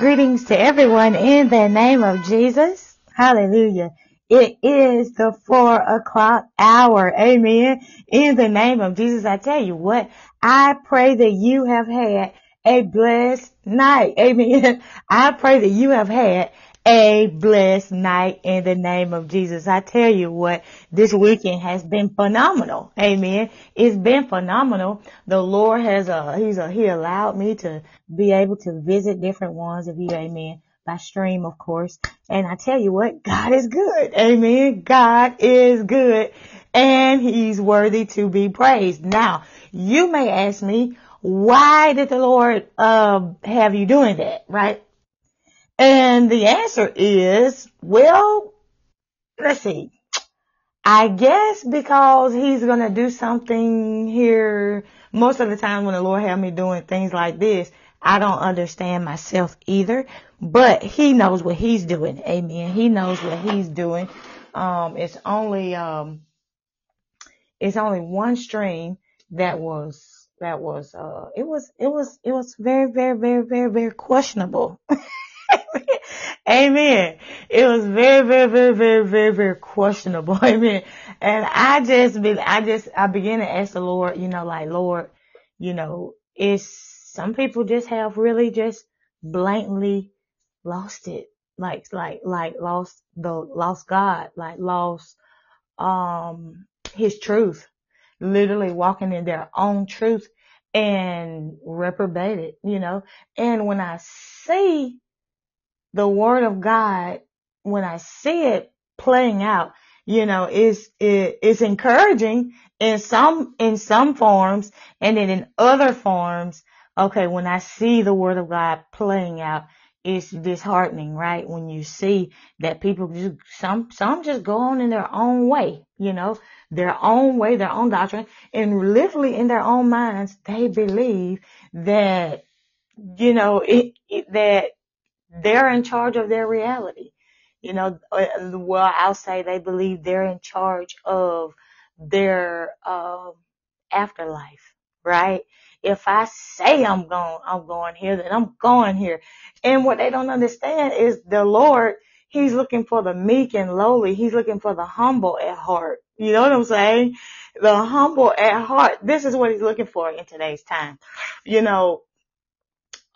Greetings to everyone in the name of Jesus. Hallelujah. It is the four o'clock hour. Amen. In the name of Jesus, I tell you what, I pray that you have had a blessed night. Amen. I pray that you have had a blessed night in the name of Jesus. I tell you what, this weekend has been phenomenal. Amen. It's been phenomenal. The Lord has, uh, he's, uh, he allowed me to be able to visit different ones of you. Amen. By stream, of course. And I tell you what, God is good. Amen. God is good and he's worthy to be praised. Now, you may ask me, why did the Lord, uh, have you doing that? Right? And the answer is, well, let's see. I guess because he's going to do something here. Most of the time when the Lord had me doing things like this, I don't understand myself either, but he knows what he's doing. Amen. He knows what he's doing. Um, it's only, um, it's only one stream that was, that was, uh, it was, it was, it was very, very, very, very, very questionable. Amen. It was very, very, very, very, very, very questionable. Amen. And I just been, I just, I began to ask the Lord, you know, like, Lord, you know, it's, some people just have really just blatantly lost it. Like, like, like lost the, lost God, like lost, um, his truth, literally walking in their own truth and reprobated, you know, and when I see the word of God, when I see it playing out, you know, is, it, it's encouraging in some, in some forms and then in other forms. Okay. When I see the word of God playing out, it's disheartening, right? When you see that people just, some, some just go on in their own way, you know, their own way, their own doctrine and literally in their own minds, they believe that, you know, it, it that they're in charge of their reality. You know, uh, well, I'll say they believe they're in charge of their uh, afterlife, right? If I say I'm going, I'm going here, then I'm going here. And what they don't understand is the Lord, He's looking for the meek and lowly. He's looking for the humble at heart. You know what I'm saying? The humble at heart. This is what He's looking for in today's time. You know,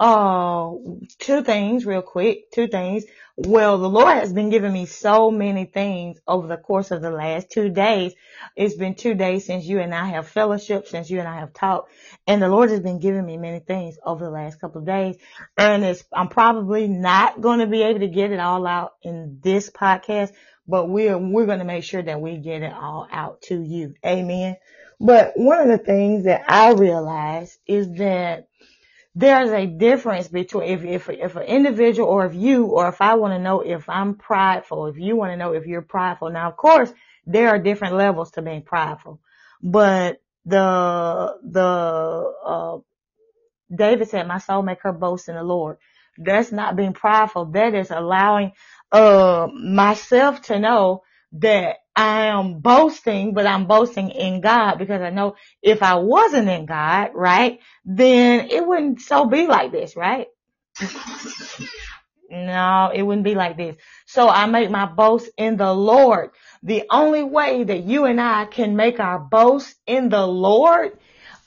uh, two things real quick, two things. Well, the Lord has been giving me so many things over the course of the last two days. It's been two days since you and I have fellowship, since you and I have talked, and the Lord has been giving me many things over the last couple of days. And it's, I'm probably not going to be able to get it all out in this podcast, but we're, we're going to make sure that we get it all out to you. Amen. But one of the things that I realize is that there's a difference between if, if, if an individual or if you, or if I want to know if I'm prideful, if you want to know if you're prideful. Now, of course, there are different levels to being prideful, but the, the, uh, David said, my soul make her boast in the Lord. That's not being prideful. That is allowing, uh, myself to know that I am boasting, but I'm boasting in God because I know if I wasn't in God, right, then it wouldn't so be like this, right? no, it wouldn't be like this. So I make my boast in the Lord. The only way that you and I can make our boast in the Lord,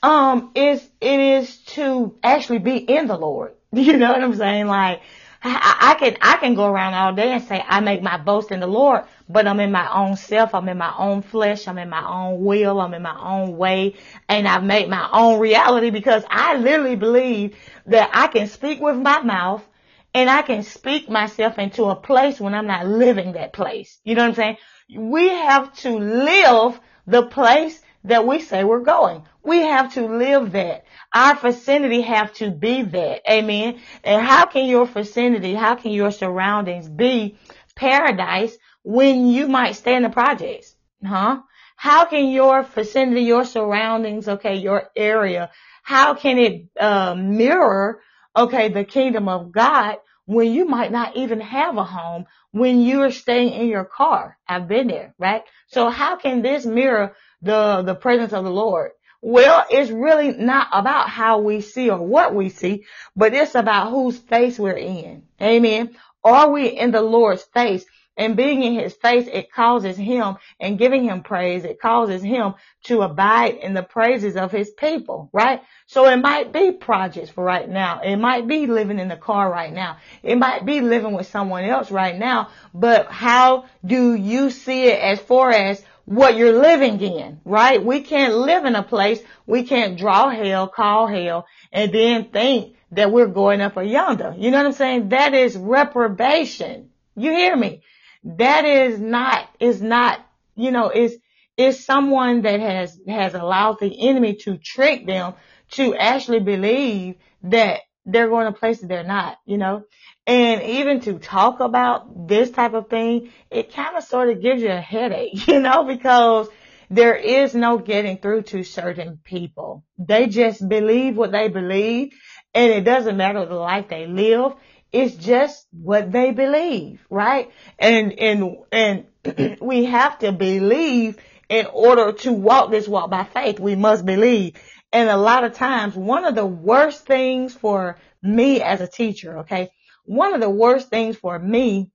um, is, it is to actually be in the Lord. You know what I'm saying? Like, I, I can I can go around all day and say I make my boast in the Lord, but I'm in my own self, I'm in my own flesh, I'm in my own will, I'm in my own way, and I've made my own reality because I literally believe that I can speak with my mouth and I can speak myself into a place when I'm not living that place. You know what I'm saying? We have to live the place that we say we're going. We have to live that. Our vicinity have to be that. Amen. And how can your vicinity, how can your surroundings be paradise when you might stay in the projects? Huh? How can your vicinity, your surroundings, okay, your area, how can it uh, mirror, okay, the kingdom of God when you might not even have a home, when you're staying in your car? I've been there, right? So how can this mirror the, the presence of the Lord Well, it's really not about how we see or what we see, but it's about whose face we're in. Amen. Are we in the Lord's face? And being in his face, it causes him and giving him praise. It causes him to abide in the praises of his people, right? So it might be projects for right now. It might be living in the car right now. It might be living with someone else right now. But how do you see it as far as what you're living in, right? We can't live in a place. We can't draw hell, call hell, and then think that we're going up a yonder. You know what I'm saying? That is reprobation. You hear me? that is not, is not, you know, is, is someone that has, has allowed the enemy to trick them to actually believe that they're going to places they're not, you know, and even to talk about this type of thing, it kind of sort of gives you a headache, you know, because there is no getting through to certain people. They just believe what they believe and it doesn't matter the life they live. It's just what they believe, right? And, and, and we have to believe in order to walk this walk by faith. We must believe. And a lot of times, one of the worst things for me as a teacher, okay, one of the worst things for me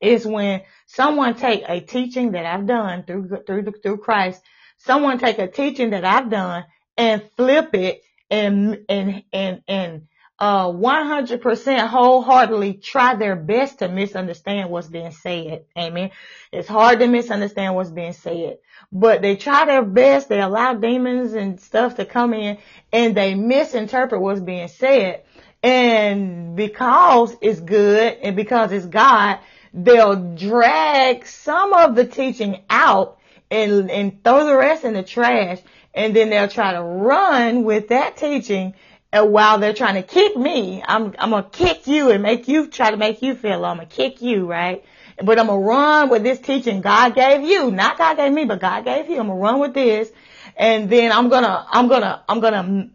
is when someone take a teaching that I've done through, through, through Christ, someone take a teaching that I've done and flip it and, and, and, and uh, 100% wholeheartedly try their best to misunderstand what's being said. Amen. It's hard to misunderstand what's being said, but they try their best. They allow demons and stuff to come in and they misinterpret what's being said. And because it's good and because it's God, they'll drag some of the teaching out and, and throw the rest in the trash. And then they'll try to run with that teaching and while they're trying to kick me, I'm, I'm gonna kick you and make you try to make you feel I'm gonna kick you, right? But I'm gonna run with this teaching God gave you, not God gave me, but God gave you. I'm gonna run with this. And then I'm gonna, I'm gonna, I'm gonna,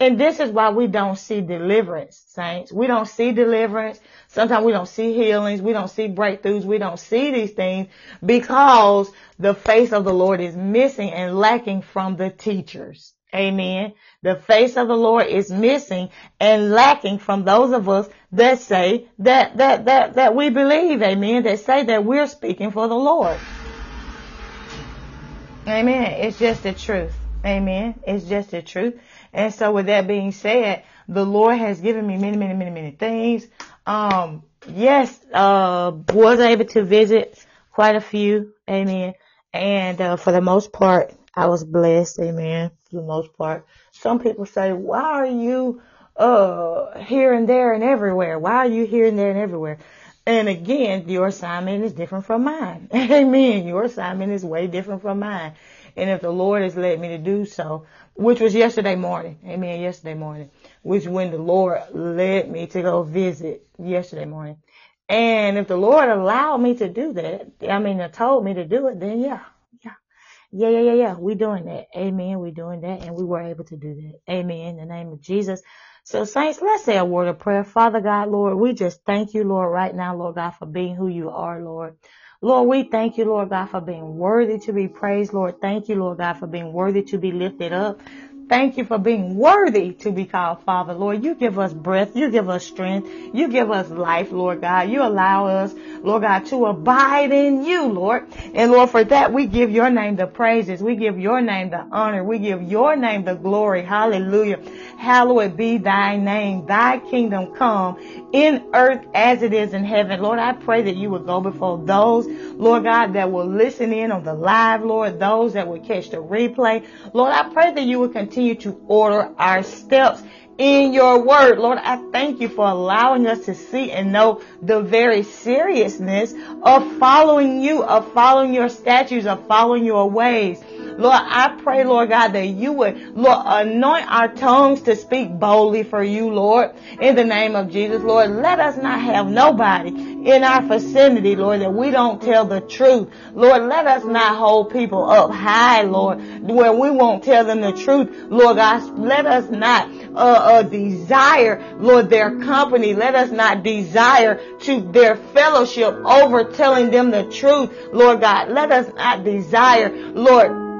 and this is why we don't see deliverance, saints. We don't see deliverance. Sometimes we don't see healings. We don't see breakthroughs. We don't see these things because the face of the Lord is missing and lacking from the teachers. Amen. The face of the Lord is missing and lacking from those of us that say that, that, that, that we believe. Amen. That say that we're speaking for the Lord. Amen. It's just the truth. Amen. It's just the truth. And so with that being said, the Lord has given me many, many, many, many things. Um, yes, uh, was able to visit quite a few. Amen. And, uh, for the most part, I was blessed. Amen for the most part. Some people say, why are you, uh, here and there and everywhere? Why are you here and there and everywhere? And again, your assignment is different from mine. Amen. Your assignment is way different from mine. And if the Lord has led me to do so, which was yesterday morning, amen, yesterday morning, which when the Lord led me to go visit yesterday morning. And if the Lord allowed me to do that, I mean, told me to do it, then yeah, yeah, yeah, yeah, yeah. We doing that. Amen. We doing that and we were able to do that. Amen. In the name of Jesus. So saints, let's say a word of prayer. Father God, Lord, we just thank you, Lord, right now, Lord God, for being who you are, Lord. Lord, we thank you, Lord God, for being worthy to be praised. Lord, thank you, Lord God, for being worthy to be lifted up. Thank you for being worthy to be called Father, Lord. You give us breath. You give us strength. You give us life, Lord God. You allow us, Lord God, to abide in you, Lord. And Lord, for that, we give your name the praises. We give your name the honor. We give your name the glory. Hallelujah. Hallowed be thy name. Thy kingdom come in earth as it is in heaven. Lord, I pray that you would go before those, Lord God, that will listen in on the live, Lord, those that will catch the replay. Lord, I pray that you would continue to order our steps in your word. Lord, I thank you for allowing us to see and know the very seriousness of following you, of following your statutes, of following your ways. Lord, I pray, Lord God, that you would, Lord, anoint our tongues to speak boldly for you, Lord, in the name of Jesus. Lord, let us not have nobody in our vicinity, Lord, that we don't tell the truth. Lord, let us not hold people up high, Lord, where we won't tell them the truth. Lord God, let us not uh, uh, desire, Lord, their company. Let us not desire to their fellowship over telling them the truth, Lord God. Let us not desire, Lord,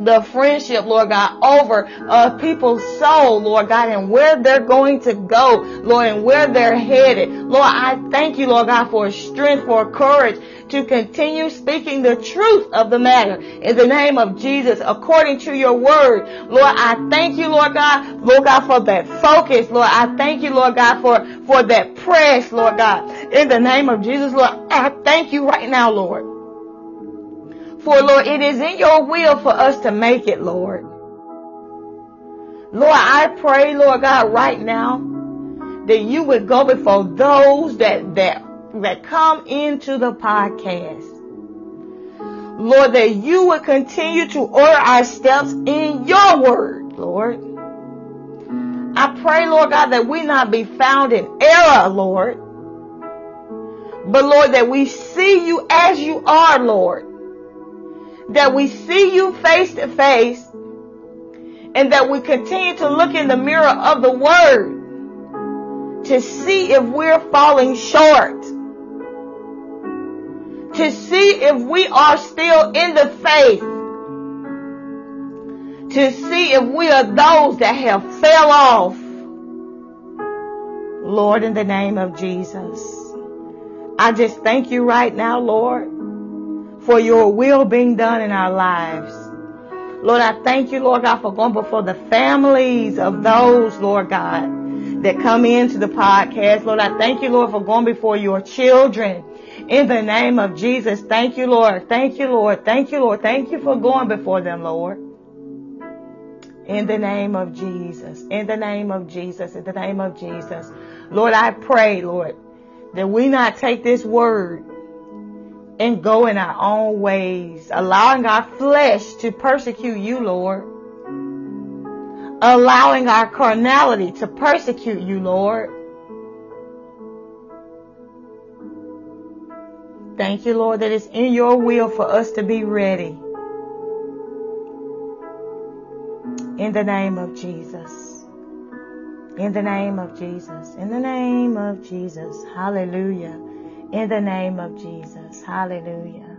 the friendship, Lord God, over uh, people's soul, Lord God, and where they're going to go, Lord, and where they're headed. Lord, I thank you, Lord God, for strength, for courage to continue speaking the truth of the matter in the name of Jesus, according to your word. Lord, I thank you, Lord God, Lord God, for that focus. Lord, I thank you, Lord God, for, for that press, Lord God, in the name of Jesus, Lord. I thank you right now, Lord. For Lord, it is in your will for us to make it, Lord. Lord, I pray, Lord God, right now that you would go before those that, that, that come into the podcast. Lord, that you would continue to order our steps in your word, Lord. I pray, Lord God, that we not be found in error, Lord. But Lord, that we see you as you are, Lord that we see you face to face and that we continue to look in the mirror of the word to see if we're falling short. To see if we are still in the faith. To see if we are those that have fell off. Lord, in the name of Jesus, I just thank you right now, Lord for your will being done in our lives. Lord, I thank you, Lord God, for going before the families of those, Lord God, that come into the podcast. Lord, I thank you, Lord, for going before your children. In the name of Jesus, thank you, Lord. Thank you, Lord. Thank you, Lord. Thank you for going before them, Lord. In the name of Jesus. In the name of Jesus. In the name of Jesus. Lord, I pray, Lord, that we not take this word and go in our own ways, allowing our flesh to persecute you, Lord. Allowing our carnality to persecute you, Lord. Thank you, Lord, that it's in your will for us to be ready. In the name of Jesus. In the name of Jesus. In the name of Jesus. Hallelujah in the name of Jesus. Hallelujah.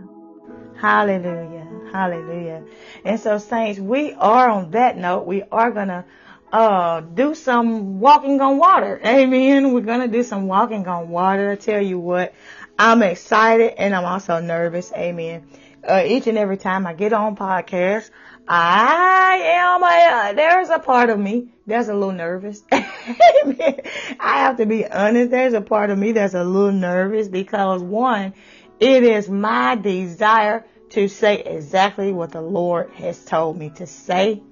Hallelujah. Hallelujah. And so saints, we are on that note, we are going to uh, do some walking on water. Amen. We're going to do some walking on water. I tell you what, I'm excited and I'm also nervous. Amen. Uh, each and every time I get on podcast, I am a, there's a part of me that's a little nervous. I have to be honest. There's a part of me that's a little nervous because one, it is my desire to say exactly what the Lord has told me to say.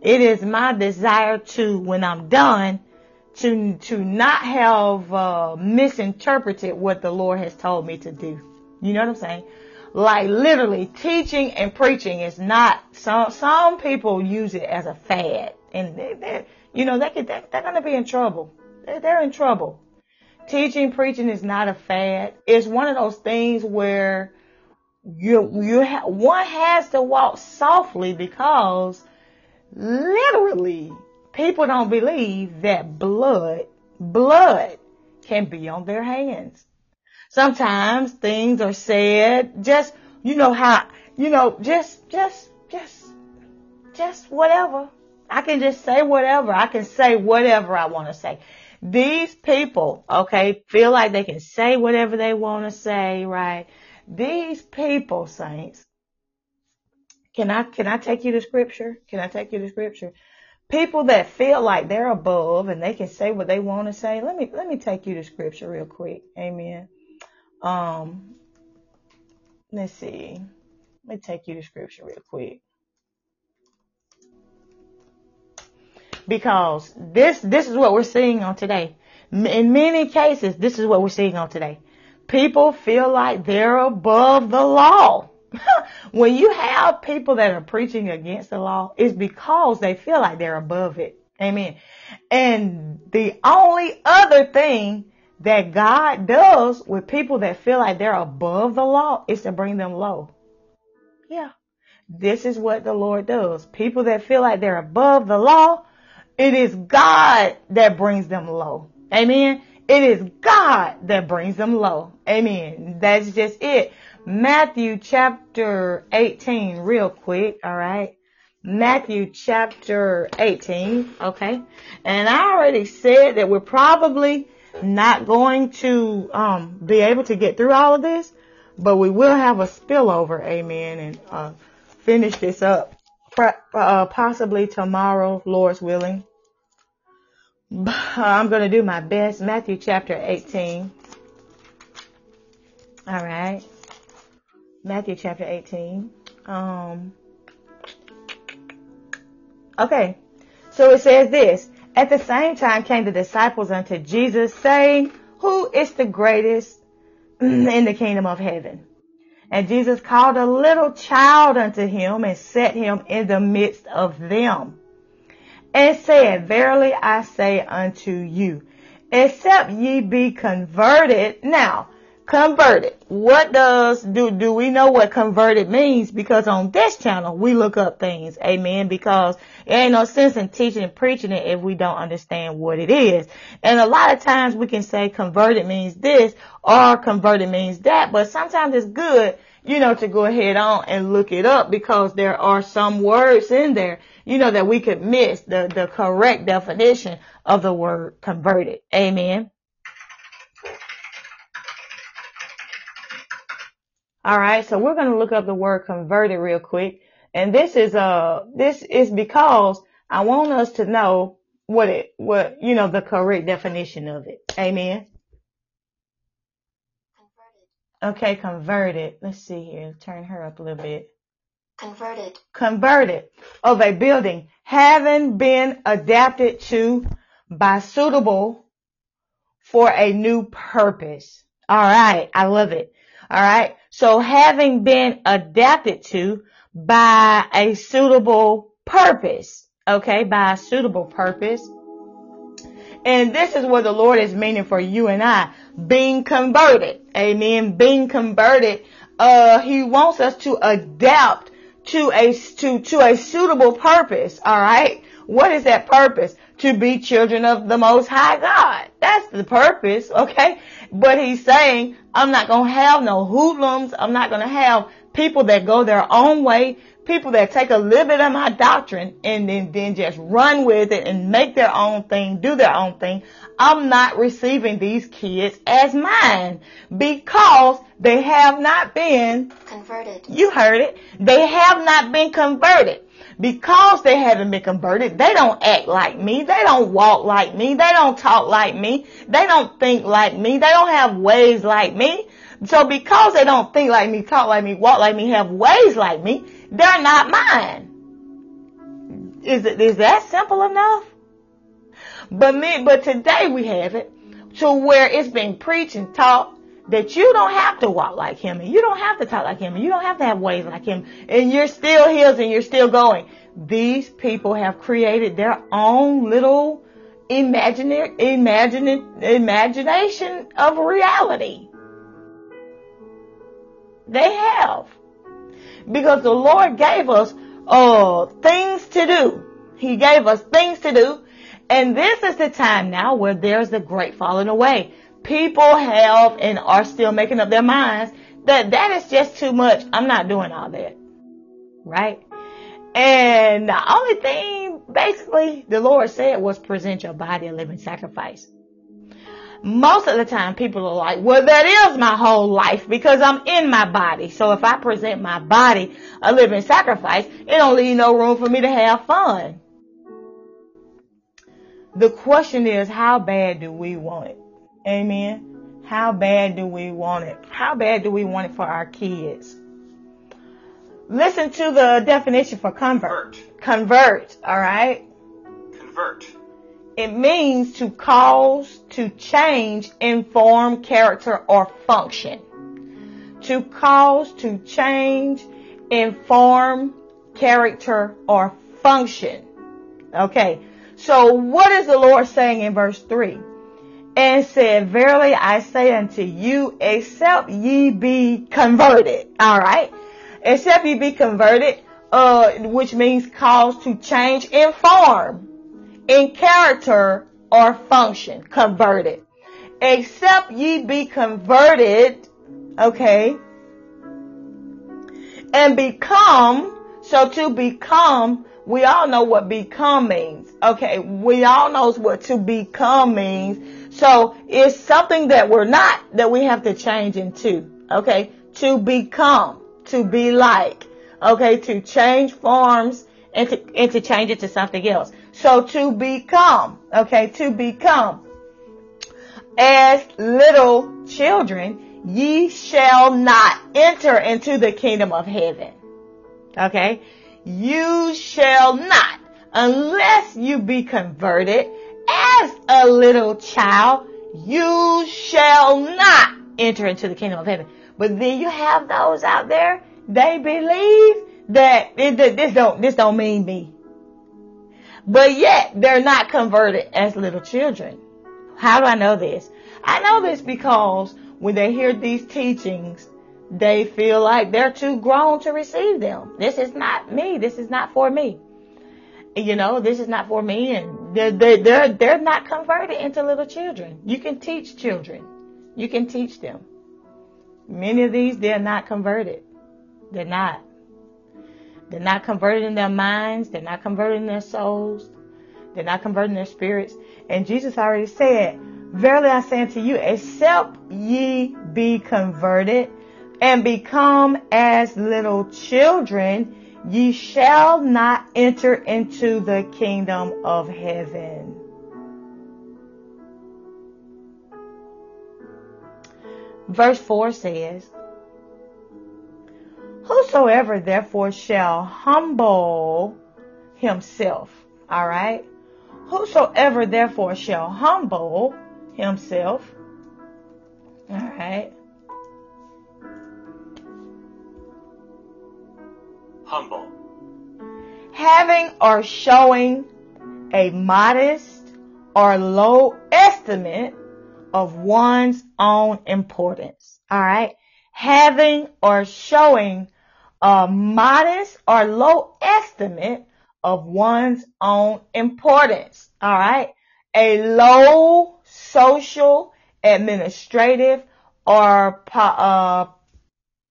It is my desire to, when I'm done, to, to not have, uh, misinterpreted what the Lord has told me to do. You know what I'm saying? Like literally teaching and preaching is not some some people use it as a fad. And they, they you know they could they're, to be in trouble. They're, they're in trouble. Teaching preaching is not a fad. It's one of those things where you you ha- one has to walk softly because literally people don't believe that blood blood can be on their hands Sometimes things are said just, you know how, you know, just, just, just, just whatever. I can just say whatever. I can say whatever I want to say. These people, okay, feel like they can say whatever they want to say, right? These people, saints, can I, can I take you to scripture? Can I take you to scripture? People that feel like they're above and they can say what they want to say. Let me, let me take you to scripture real quick. Amen. Um, let's see. Let me take you to scripture real quick. Because this, this is what we're seeing on today. In many cases, this is what we're seeing on today. People feel like they're above the law. when you have people that are preaching against the law, it's because they feel like they're above it. Amen. And the only other thing that God does with people that feel like they're above the law is to bring them low. Yeah. This is what the Lord does. People that feel like they're above the law, it is God that brings them low. Amen. It is God that brings them low. Amen. That's just it. Matthew chapter 18 real quick. All right. Matthew chapter 18. Okay. And I already said that we're probably not going to um, be able to get through all of this, but we will have a spillover. Amen. And uh, finish this up uh, possibly tomorrow, Lord's willing. I'm going to do my best. Matthew chapter 18. All right. Matthew chapter 18. Um, okay. So it says this. At the same time came the disciples unto Jesus saying, who is the greatest in the kingdom of heaven? And Jesus called a little child unto him and set him in the midst of them and said, Verily I say unto you, except ye be converted. Now, converted. What does, do, do we know what converted means? Because on this channel, we look up things. Amen. Because it ain't no sense in teaching and preaching it if we don't understand what it is. And a lot of times we can say converted means this or converted means that, but sometimes it's good you know, to go ahead on and look it up because there are some words in there, you know, that we could miss the, the correct definition of the word converted. Amen. All right, so we're going to look up the word converted real quick. And this is, uh, this is because I want us to know what it, what, you know, the correct definition of it. Amen. Converted. Okay, converted. Let's see here. Turn her up a little bit. Converted. Converted of a building having been adapted to by suitable for a new purpose. All right. I love it. All right. So having been adapted to by a suitable purpose. Okay. By a suitable purpose. And this is what the Lord is meaning for you and I. Being converted. Amen. Being converted. Uh, He wants us to adapt to a, to, to a suitable purpose. All right. What is that purpose? To be children of the most high God. That's the purpose. Okay. But he's saying, I'm not going to have no hoodlums. I'm not going to have people that go their own way people that take a little bit of my doctrine and then, then just run with it and make their own thing, do their own thing. I'm not receiving these kids as mine because they have not been converted. You heard it. They have not been converted. Because they haven't been converted, they don't act like me. They don't walk like me. They don't talk like me. They don't think like me. They don't have ways like me. So because they don't think like me, talk like me, walk like me, have ways like me, they're not mine. Is it, is that simple enough? But me, but today we have it to where it's being preached and taught that you don't have to walk like him and you don't have to talk like him and you don't have to have ways like him and you're still his and you're still going. These people have created their own little imaginary, imagine, imagination of reality. They have because the Lord gave us uh, things to do. He gave us things to do. And this is the time now where there's the great falling away. People have and are still making up their minds that that is just too much. I'm not doing all that. Right? And the only thing basically the Lord said was present your body a living sacrifice most of the time people are like, well, that is my whole life because I'm in my body. So if I present my body a living sacrifice, it don't leave no room for me to have fun. The question is, how bad do we want it? Amen. How bad do we want it? How bad do we want it for our kids? Listen to the definition for convert. Convert, alright? Convert. It means to cause to change in form, character, or function. To cause to change in form, character, or function. Okay. So what is the Lord saying in verse 3? And said, Verily I say unto you, except ye be converted. Alright. Except ye be converted, uh, which means cause to change in form in character or function, converted. Except ye be converted, okay, and become So to become, we all know what become means. Okay. We all knows what to become means. So it's something that we're not that we have to change into. Okay. To become, to be like, okay, to change forms and to, and to change it to something else. So to become, okay, to become as little children, ye shall not enter into the kingdom of heaven. Okay. You shall not unless you be converted as a little child. You shall not enter into the kingdom of heaven. But then you have those out there, they believe that this don't, this don't mean me. But yet they're not converted as little children. How do I know this? I know this because when they hear these teachings, they feel like they're too grown to receive them. This is not me. This is not for me. You know, this is not for me and they're, they're, they're, they're not converted into little children. You can teach children. You can teach them. Many of these, they're not converted. They're not. They're not converted in their minds. They're not converted in their souls. They're not converted in their spirits. And Jesus already said, Verily I say unto you, except ye be converted and become as little children, ye shall not enter into the kingdom of heaven. Verse 4 says, Whosoever therefore shall humble himself, alright? Whosoever therefore shall humble himself, alright? Humble. Having or showing a modest or low estimate of one's own importance. Alright? Having or showing a modest or low estimate of one's own importance. All right. A low social, administrative, or po- uh,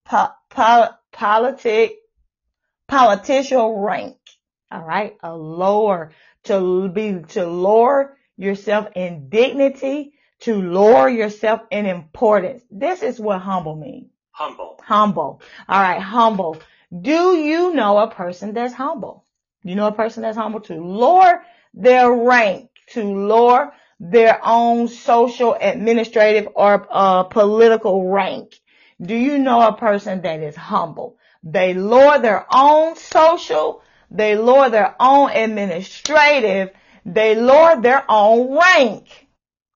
po- po- politic, political rank. All right. A lower to be, to lower yourself in dignity, to lower yourself in importance. This is what humble means. Humble. Humble. All right, humble. Do you know a person that's humble? You know a person that's humble to lower their rank, to lower their own social, administrative, or uh, political rank. Do you know a person that is humble? They lower their own social, they lower their own administrative, they lower their own rank.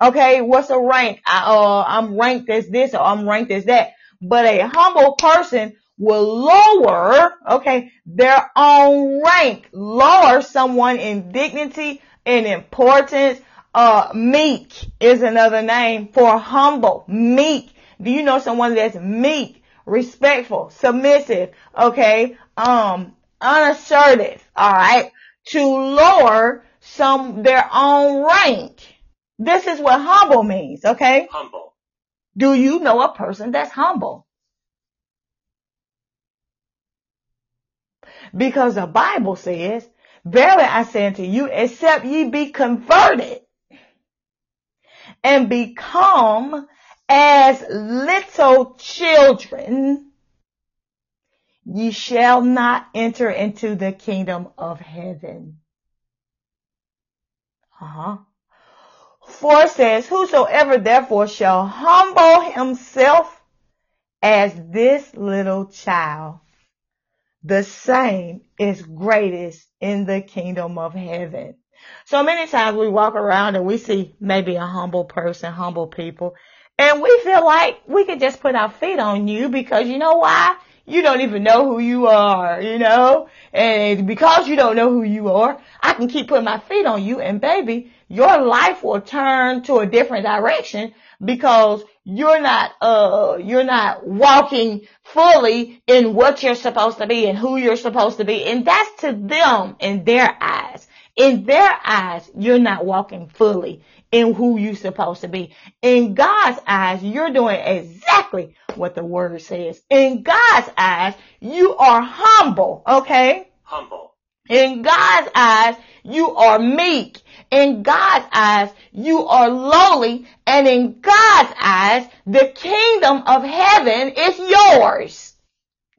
Okay, what's a rank? I, uh, I'm ranked as this or I'm ranked as that but a humble person will lower, okay, their own rank, lower someone in dignity and importance. Uh, meek is another name for humble, meek. Do you know someone that's meek, respectful, submissive, okay, um, unassertive, alright, to lower some, their own rank. This is what humble means, okay? Humble. Do you know a person that's humble? Because the Bible says, Verily I say unto you, except ye be converted and become as little children, ye shall not enter into the kingdom of heaven. Uh huh. 4 says, Whosoever therefore shall humble himself as this little child, the same is greatest in the kingdom of heaven. So many times we walk around and we see maybe a humble person, humble people, and we feel like we could just put our feet on you because you know why? You don't even know who you are, you know? And because you don't know who you are, I can keep putting my feet on you and baby, your life will turn to a different direction because you're not, uh, you're not walking fully in what you're supposed to be and who you're supposed to be. And that's to them in their eyes. In their eyes, you're not walking fully in who you're supposed to be. In God's eyes, you're doing exactly what the word says. In God's eyes, you are humble, okay? humble. In God's eyes, you are meek. In God's eyes, you are lowly. And in God's eyes, the kingdom of heaven is yours.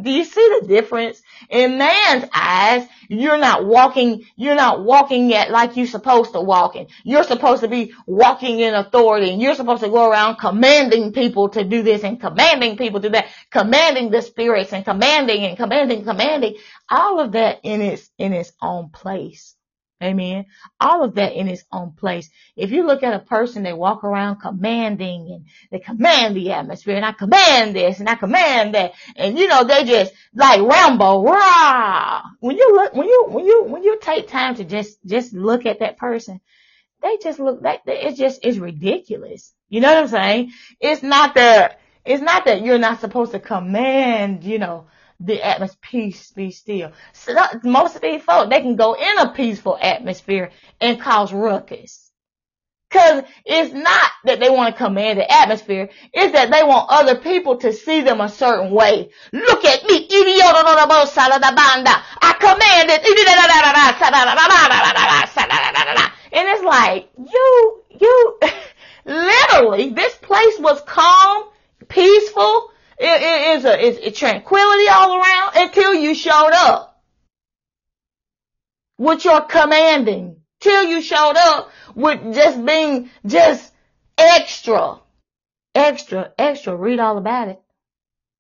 Do you see the difference? In man's eyes, you're not walking, you're not walking yet like you're supposed to walk in. You're supposed to be walking in authority and you're supposed to go around commanding people to do this and commanding people to do that, commanding the spirits and commanding and commanding, commanding. All of that in its, in its own place. Amen. All of that in its own place. If you look at a person, they walk around commanding and they command the atmosphere and I command this and I command that. And you know, they just like Rambo, rah. When you look, when you, when you, when you take time to just, just look at that person, they just look like, it's just, it's ridiculous. You know what I'm saying? It's not that, it's not that you're not supposed to command, you know, the atmosphere, peace be still. So most of these folks, they can go in a peaceful atmosphere and cause ruckus. Cause it's not that they want to command the atmosphere, it's that they want other people to see them a certain way. Look at me, idiot, on the boat I command it. And it's like, you, you, literally, this place was calm, peaceful, it, it is a, it's tranquility all around until you showed up. With your commanding. Till you showed up with just being just extra. Extra, extra. Read all about it.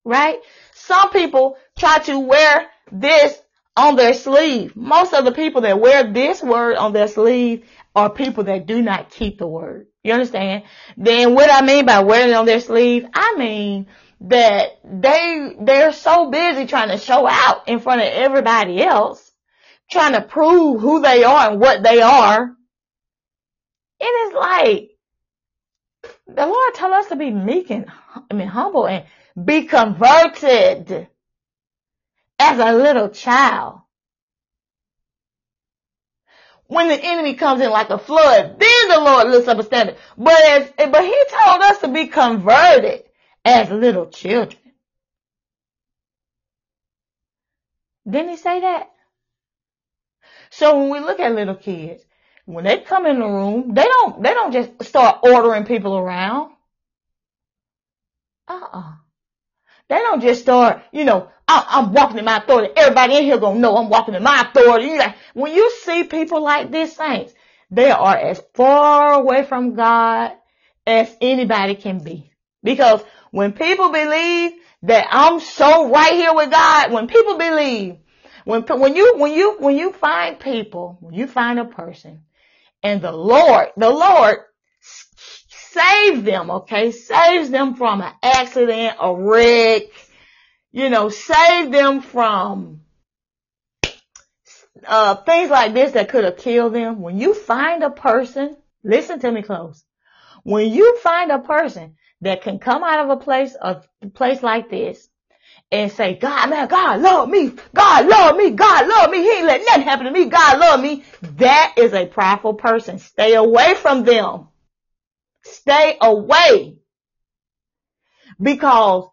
Right? Some people try to wear this on their sleeve. Most of the people that wear this word on their sleeve are people that do not keep the word. You understand? Then what I mean by wearing it on their sleeve, I mean that they, they're so busy trying to show out in front of everybody else, trying to prove who they are and what they are. It is like, the Lord told us to be meek and, I mean, humble and be converted as a little child. When the enemy comes in like a flood, then the Lord lifts up a standard. But as, but he told us to be converted as little children. Didn't he say that? So when we look at little kids, when they come in the room, they don't, they don't just start ordering people around. Uh-uh. They don't just start, you know, I'm walking in my authority. Everybody in here gonna know I'm walking in my authority. You when you see people like this, saints, they are as far away from God as anybody can be. Because when people believe that I'm so right here with God, when people believe, when, when you, when you, when you find people, when you find a person and the Lord, the Lord save them, okay? Saves them from an accident, a wreck, you know, save them from uh, things like this that could have killed them. When you find a person, listen to me close. When you find a person that can come out of a place, a place like this and say, God, man, God love me. God love me. God love me. He ain't let nothing happen to me. God love me. That is a prideful person. Stay away from them. Stay away. Because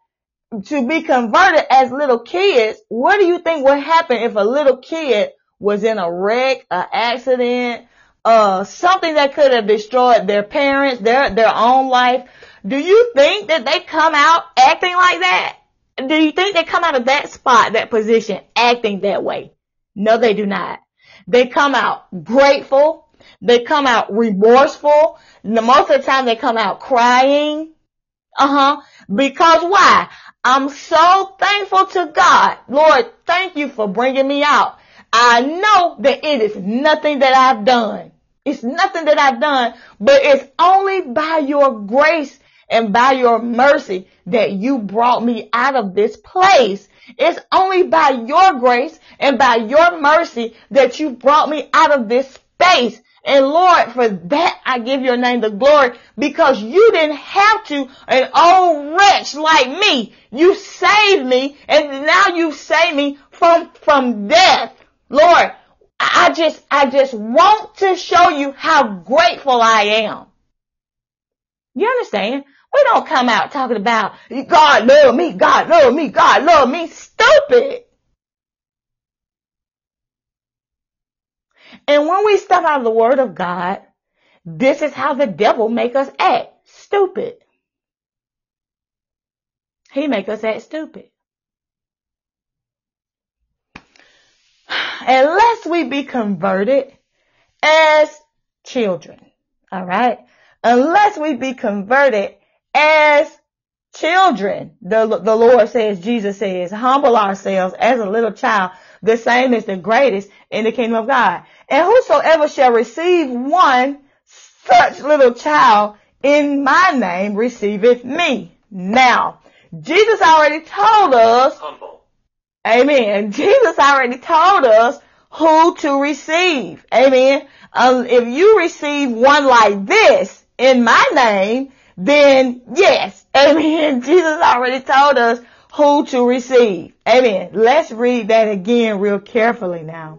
to be converted as little kids, what do you think would happen if a little kid was in a wreck, an accident, uh, something that could have destroyed their parents, their, their own life? Do you think that they come out acting like that? Do you think they come out of that spot, that position, acting that way? No, they do not. They come out grateful. They come out remorseful. Most of the time they come out crying. Uh huh. Because why? I'm so thankful to God. Lord, thank you for bringing me out. I know that it is nothing that I've done. It's nothing that I've done, but it's only by your grace and by your mercy that you brought me out of this place. It's only by your grace and by your mercy that you brought me out of this space. And Lord, for that I give your name the glory because you didn't have to, an old wretch like me, you saved me and now you save me from, from death. Lord, I just, I just want to show you how grateful I am. You understand? We don't come out talking about God love me, God love me, God love me. Stupid. And when we step out of the word of God, this is how the devil make us act. Stupid. He make us act stupid. Unless we be converted as children. All right. Unless we be converted as children. The, the Lord says, Jesus says, humble ourselves as a little child. The same is the greatest in the kingdom of God. And whosoever shall receive one such little child in my name receiveth me. Now, Jesus already told us, humble, amen. Jesus already told us who to receive. Amen. Um, if you receive one like this in my name, then yes, amen. Jesus already told us who to receive. Amen. Let's read that again real carefully now.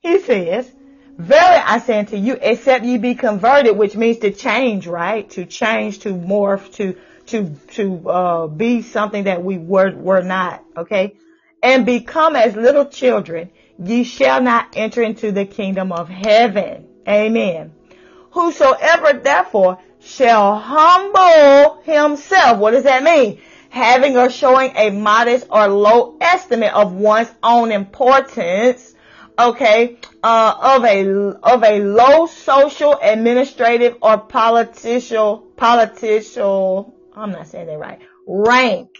He says, Verily I say unto you, except ye be converted, which means to change, right? To change, to morph, to to to uh, be something that we were were not. Okay, and become as little children, ye shall not enter into the kingdom of heaven. Amen. Whosoever therefore shall humble himself. What does that mean? Having or showing a modest or low estimate of one's own importance okay, uh, of a of a low social, administrative, or political political. I'm not saying that right. Rank,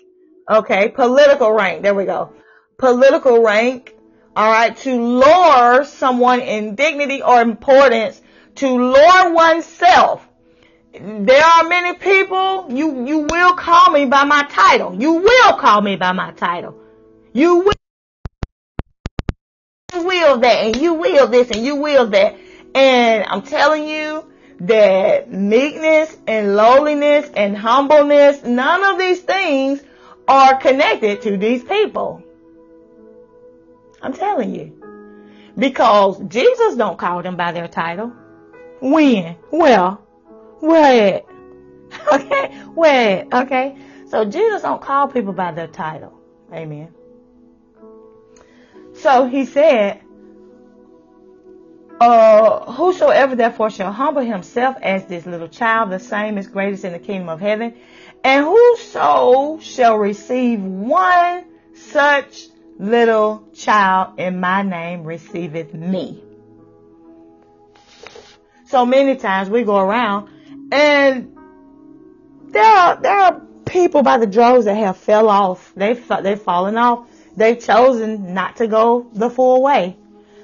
okay, political rank. There we go. Political rank. All right, to lower someone in dignity or importance, to lower oneself. There are many people. You you will call me by my title. You will call me by my title. You will will that and you will this and you will that. And I'm telling you that meekness and lowliness and humbleness, none of these things are connected to these people. I'm telling you. Because Jesus don't call them by their title. When? Well, at? Okay, at? Okay. So Jesus don't call people by their title. Amen. So he said, uh, whosoever therefore shall humble himself as this little child, the same is greatest in the kingdom of heaven. And whoso shall receive one such little child in my name receiveth me. So many times we go around and there are, there are people by the droves that have fell off. They've, they've fallen off they've chosen not to go the full way.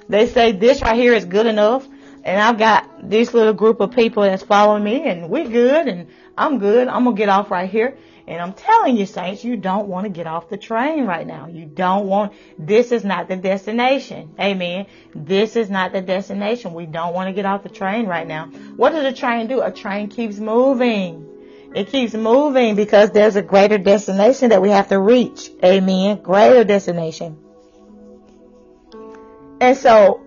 They say this right here is good enough, and I've got this little group of people that's following me, and we're good, and I'm good. I'm gonna get off right here. And I'm telling you, saints, you don't want to get off the train right now. You don't want, this is not the destination. Amen. This is not the destination. We don't want to get off the train right now. What does a train do? A train keeps moving. It keeps moving because there's a greater destination that we have to reach. Amen. Greater destination. And so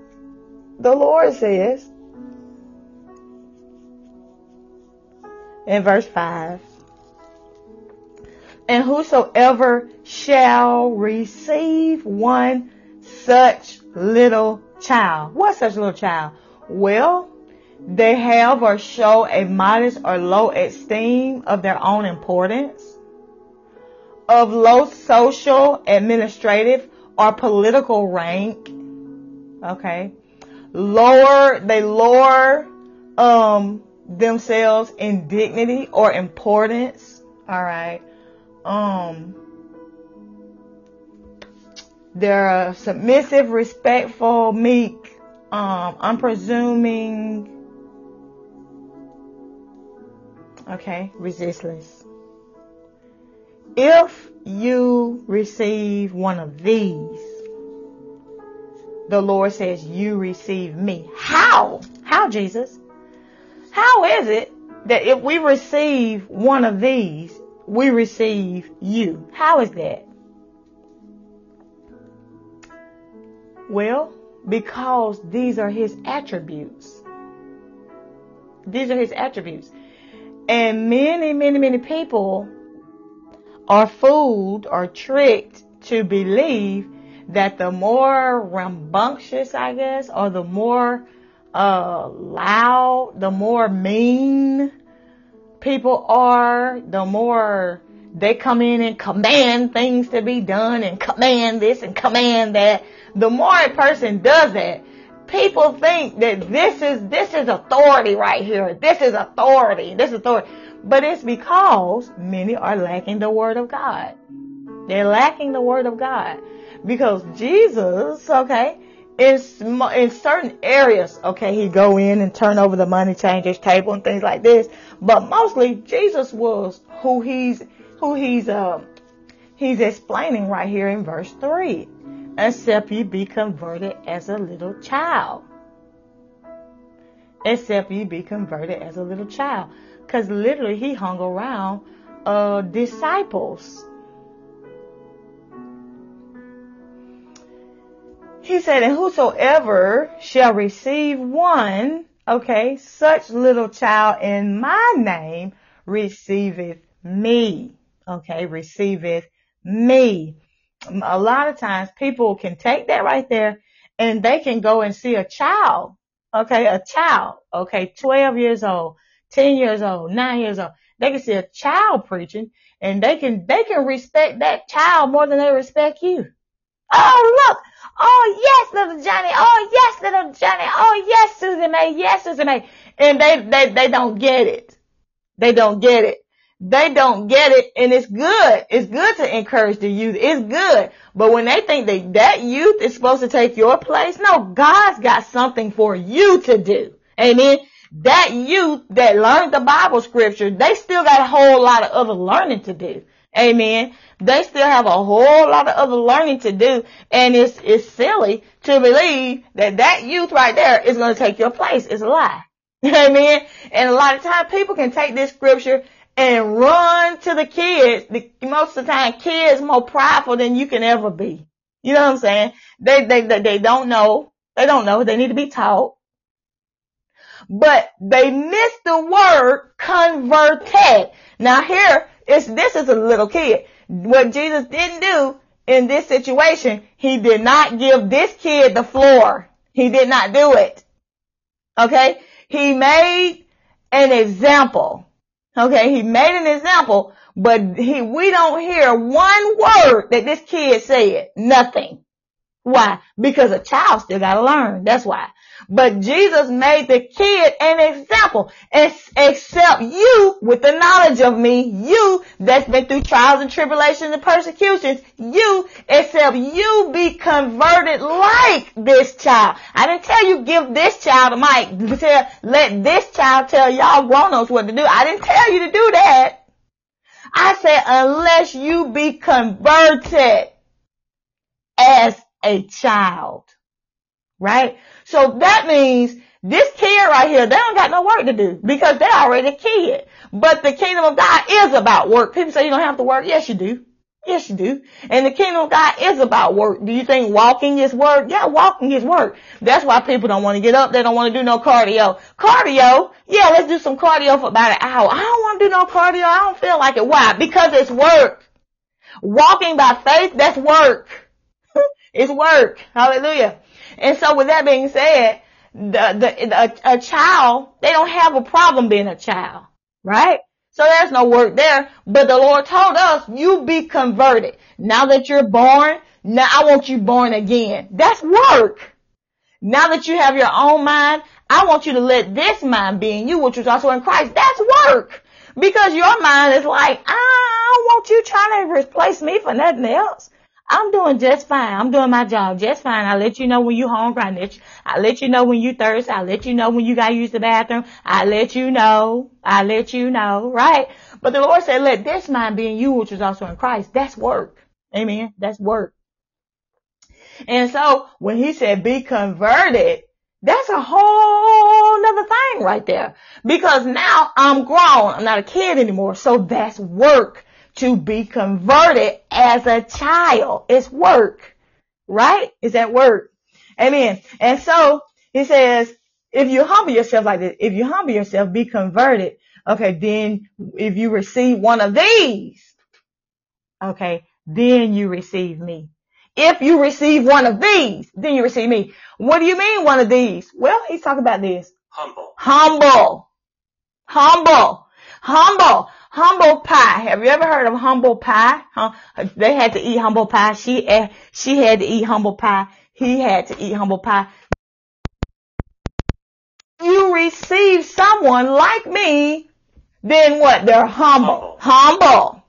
the Lord says in verse 5 And whosoever shall receive one such little child. What such little child? Well, they have or show a modest or low esteem of their own importance, of low social, administrative, or political rank. Okay. Lower, they lower, um, themselves in dignity or importance. Alright. Um, they're submissive, respectful, meek, um, unpresuming, Okay, resistless. If you receive one of these, the Lord says, you receive me. How? How, Jesus? How is it that if we receive one of these, we receive you? How is that? Well, because these are his attributes. These are his attributes. And many, many, many people are fooled or tricked to believe that the more rambunctious, I guess, or the more uh, loud, the more mean people are, the more they come in and command things to be done and command this and command that. The more a person does that, people think that this is, this is authority right here. This is authority. This is authority. But it's because many are lacking the word of God. They're lacking the word of God. Because Jesus, okay, in, in certain areas, okay, he go in and turn over the money changers table and things like this. But mostly Jesus was who he's, who he's, um, he's explaining right here in verse three. Except you be converted as a little child. Except you be converted as a little child. Cause literally he hung around, uh, disciples He said, and whosoever shall receive one, okay, such little child in my name receiveth me. Okay, receiveth me. A lot of times people can take that right there and they can go and see a child. Okay, a child. Okay, 12 years old, 10 years old, 9 years old. They can see a child preaching and they can, they can respect that child more than they respect you. Oh, look. Oh, yes, little Johnny. Oh, yes, little Johnny. Oh, yes, Susie May. Yes, Susie May. And they, they, they don't get it. They don't get it. They don't get it. And it's good. It's good to encourage the youth. It's good. But when they think that that youth is supposed to take your place, no, God's got something for you to do. Amen. That youth that learned the Bible scripture, they still got a whole lot of other learning to do. Amen. They still have a whole lot of other learning to do. And it's, it's silly to believe that that youth right there is going to take your place. It's a lie. Amen. And a lot of times people can take this scripture and run to the kids. The, most of the time kids more prideful than you can ever be. You know what I'm saying? They, they, they, they don't know. They don't know. They need to be taught. But they miss the word converted. Now here, it's, this is a little kid. What Jesus didn't do in this situation, he did not give this kid the floor. He did not do it. Okay? He made an example. Okay? He made an example, but he, we don't hear one word that this kid said. Nothing. Why? Because a child still gotta learn. That's why. But Jesus made the kid an example. Except you with the knowledge of me, you that's been through trials and tribulations and persecutions, you, except you be converted like this child. I didn't tell you give this child a mic. Tell, let this child tell y'all grown-ups what to do. I didn't tell you to do that. I said unless you be converted as a child. Right? So that means this kid right here, they don't got no work to do because they're already a kid. But the kingdom of God is about work. People say you don't have to work. Yes, you do. Yes, you do. And the kingdom of God is about work. Do you think walking is work? Yeah, walking is work. That's why people don't want to get up. They don't want to do no cardio. Cardio? Yeah, let's do some cardio for about an hour. I don't want to do no cardio. I don't feel like it. Why? Because it's work. Walking by faith, that's work. it's work. Hallelujah. And so with that being said, the, the, a, a child, they don't have a problem being a child, right? So there's no work there. But the Lord told us, you be converted. Now that you're born, now I want you born again. That's work. Now that you have your own mind, I want you to let this mind be in you, which was also in Christ. That's work. Because your mind is like, I don't want you trying to replace me for nothing else. I'm doing just fine. I'm doing my job just fine. I let you know when you hungry. I let you, let you know when you thirst. I let you know when you gotta use the bathroom. I let you know. I let you know, right? But the Lord said, let this mind be in you, which is also in Christ. That's work. Amen. That's work. And so when he said be converted, that's a whole nother thing right there. Because now I'm grown. I'm not a kid anymore. So that's work to be converted as a child. It's work, right? Is that work? Amen. And so he says, if you humble yourself like this, if you humble yourself, be converted. Okay. Then if you receive one of these, okay, then you receive me. If you receive one of these, then you receive me. What do you mean one of these? Well, he's talking about this. humble, Humble. Humble. Humble. Humble pie. Have you ever heard of humble pie? Huh? They had to eat humble pie. She, eh, she had to eat humble pie. He had to eat humble pie. You receive someone like me, then what? They're humble. Humble.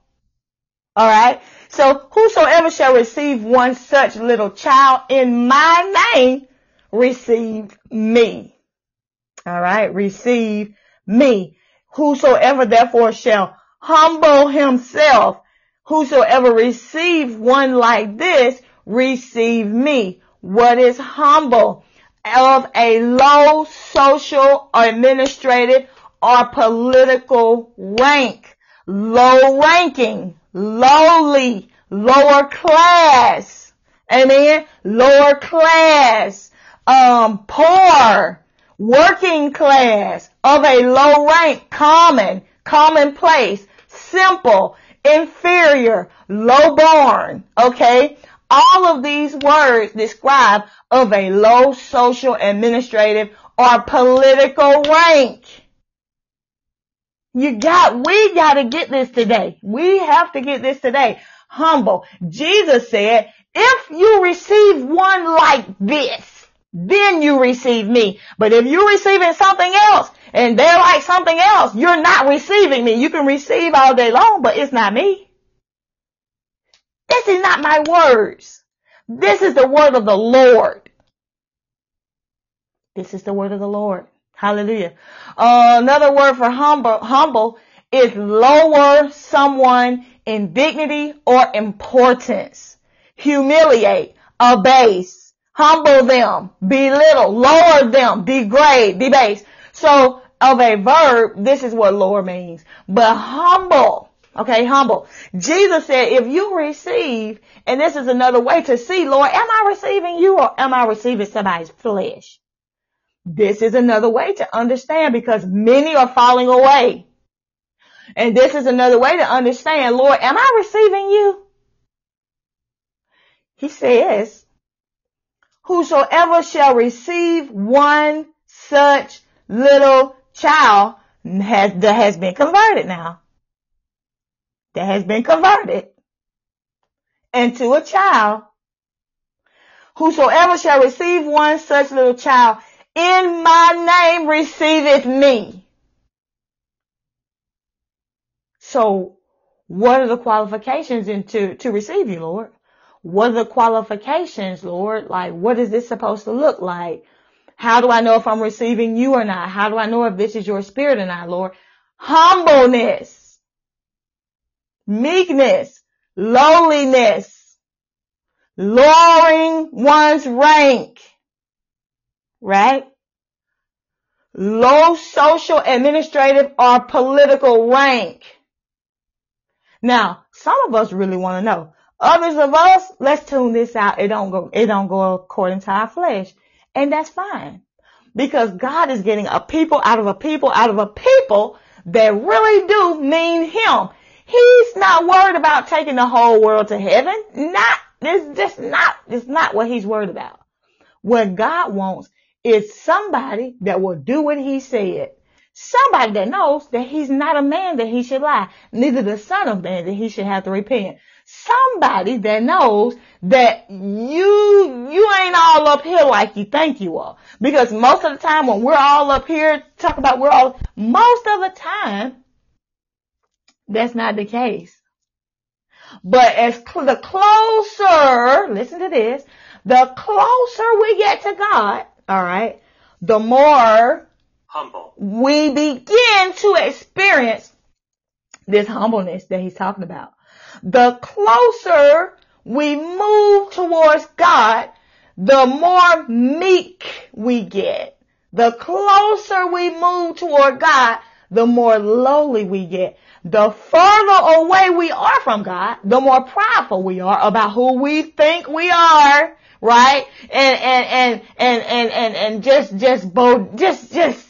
Alright? So whosoever shall receive one such little child in my name, receive me. Alright? Receive me. Whosoever therefore shall humble himself, whosoever receive one like this, receive me. What is humble? Of a low social, or administrative, or political rank. Low ranking, lowly, lower class. Amen. Lower class, um, poor, working class, of a low rank, common, commonplace, simple, inferior, low born. Okay. All of these words describe of a low social, administrative, or political rank. You got, we gotta get this today. We have to get this today. Humble. Jesus said, if you receive one like this, then you receive me. But if you're receiving something else and they're like something else, you're not receiving me. You can receive all day long, but it's not me. This is not my words. This is the word of the Lord. This is the word of the Lord. Hallelujah. Uh, another word for humble, humble is lower someone in dignity or importance. Humiliate, abase, humble them, belittle, lower them, degrade, debase. So of a verb, this is what lower means. But humble, okay, humble. Jesus said, if you receive, and this is another way to see, Lord, am I receiving you or am I receiving somebody's flesh? This is another way to understand because many are falling away. And this is another way to understand, Lord, am I receiving you? He says, whosoever shall receive one such little child has, that has been converted now. That has been converted into a child. Whosoever shall receive one such little child in my name receiveth me. So what are the qualifications into to receive you, Lord? What are the qualifications, Lord? Like, what is this supposed to look like? How do I know if I'm receiving you or not? How do I know if this is your spirit or not, Lord? Humbleness, meekness, lowliness, lowering one's rank, right? Low social, administrative, or political rank. Now, some of us really want to know. Others of us, let's tune this out. It don't go, it don't go according to our flesh. And that's fine. Because God is getting a people out of a people out of a people that really do mean Him. He's not worried about taking the whole world to heaven. Not, this just not, it's not what He's worried about. What God wants is somebody that will do what He said. Somebody that knows that He's not a man that He should lie, neither the son of man that He should have to repent somebody that knows that you, you ain't all up here like you think you are. Because most of the time when we're all up here, talk about we're all, most of the time, that's not the case. But as cl- the closer, listen to this, the closer we get to God, alright, the more humble, we begin to experience this humbleness that he's talking about the closer we move towards God, the more meek we get. The closer we move toward God, the more lowly we get. The further away we are from God, the more prideful we are about who we think we are, right? And, and, and, and, and, and, and just, just, just, just,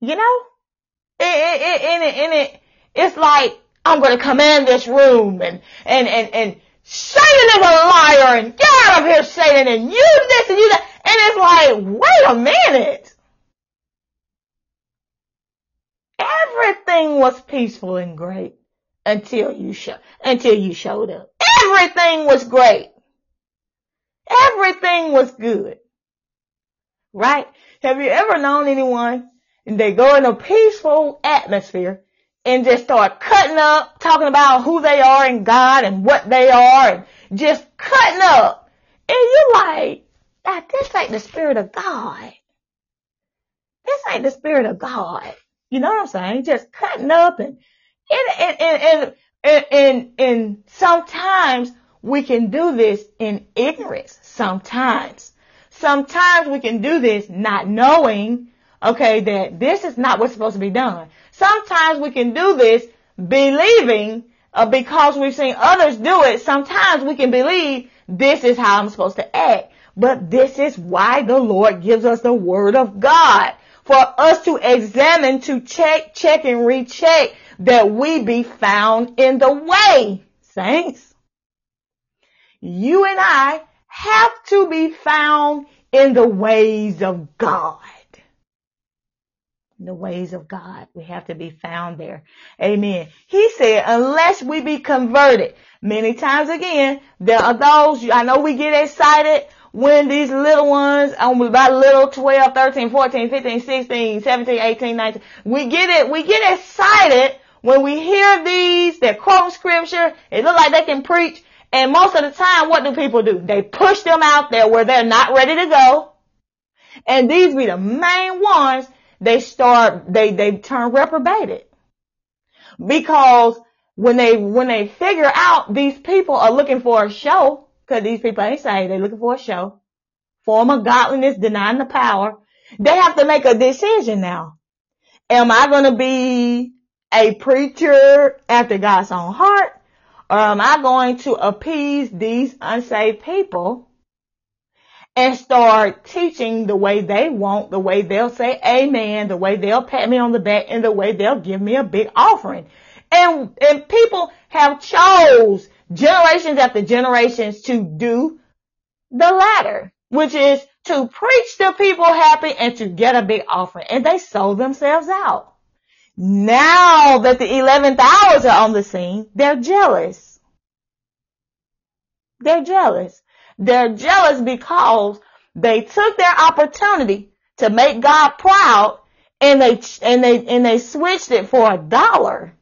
you know? It, it, it, in it, in it, it's like, I'm to command this room and, and, and, and Satan is a liar and get out of here, Satan, and you this and you that. And it's like, wait a minute. Everything was peaceful and great until you show, until you showed up. Everything was great. Everything was good. Right? Have you ever known anyone and they go in a peaceful atmosphere and just start cutting up, talking about who they are in God and what they are and just cutting up. And you're like, ah, this ain't the spirit of God. This ain't the spirit of God. You know what I'm saying? Just cutting up and, and, and, and, and, and, and sometimes we can do this in ignorance. Sometimes. Sometimes we can do this not knowing, okay, that this is not what's supposed to be done. Sometimes we can do this believing uh, because we've seen others do it. Sometimes we can believe this is how I'm supposed to act. But this is why the Lord gives us the word of God for us to examine, to check, check and recheck that we be found in the way. Saints, you and I have to be found in the ways of God. The ways of God. We have to be found there. Amen. He said, unless we be converted. Many times again, there are those, I know we get excited when these little ones, um, about little 12, 13, 14, 15, 16, 17, 18, 19, we get it, we get excited when we hear these, they're quoting scripture, it look like they can preach, and most of the time, what do people do? They push them out there where they're not ready to go. And these be the main ones they start, they, they turn reprobated. Because when they, when they figure out these people are looking for a show, cause these people ain't saved, they're looking for a show, form of godliness, denying the power, they have to make a decision now. Am I gonna be a preacher after God's own heart? Or am I going to appease these unsaved people and start teaching the way they want, the way they'll say amen, the way they'll pat me on the back, and the way they'll give me a big offering. And, and people have chose generations after generations to do the latter, which is to preach the people happy and to get a big offering. And they sold themselves out. Now that the 11th hours are on the scene, they're jealous. They're jealous. They're jealous because they took their opportunity to make God proud and they, and they, and they switched it for a dollar.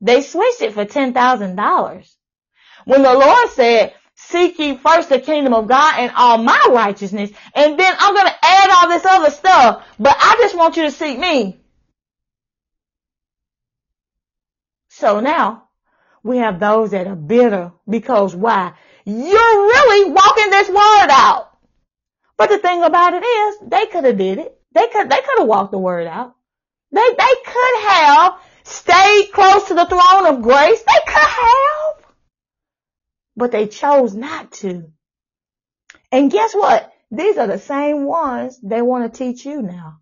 They switched it for $10,000. When the Lord said, seek ye first the kingdom of God and all my righteousness, and then I'm going to add all this other stuff, but I just want you to seek me. So now we have those that are bitter because why? You're really walking this word out. But the thing about it is, they could have did it. They could, they could have walked the word out. They, they could have stayed close to the throne of grace. They could have but they chose not to. And guess what? These are the same ones they want to teach you now.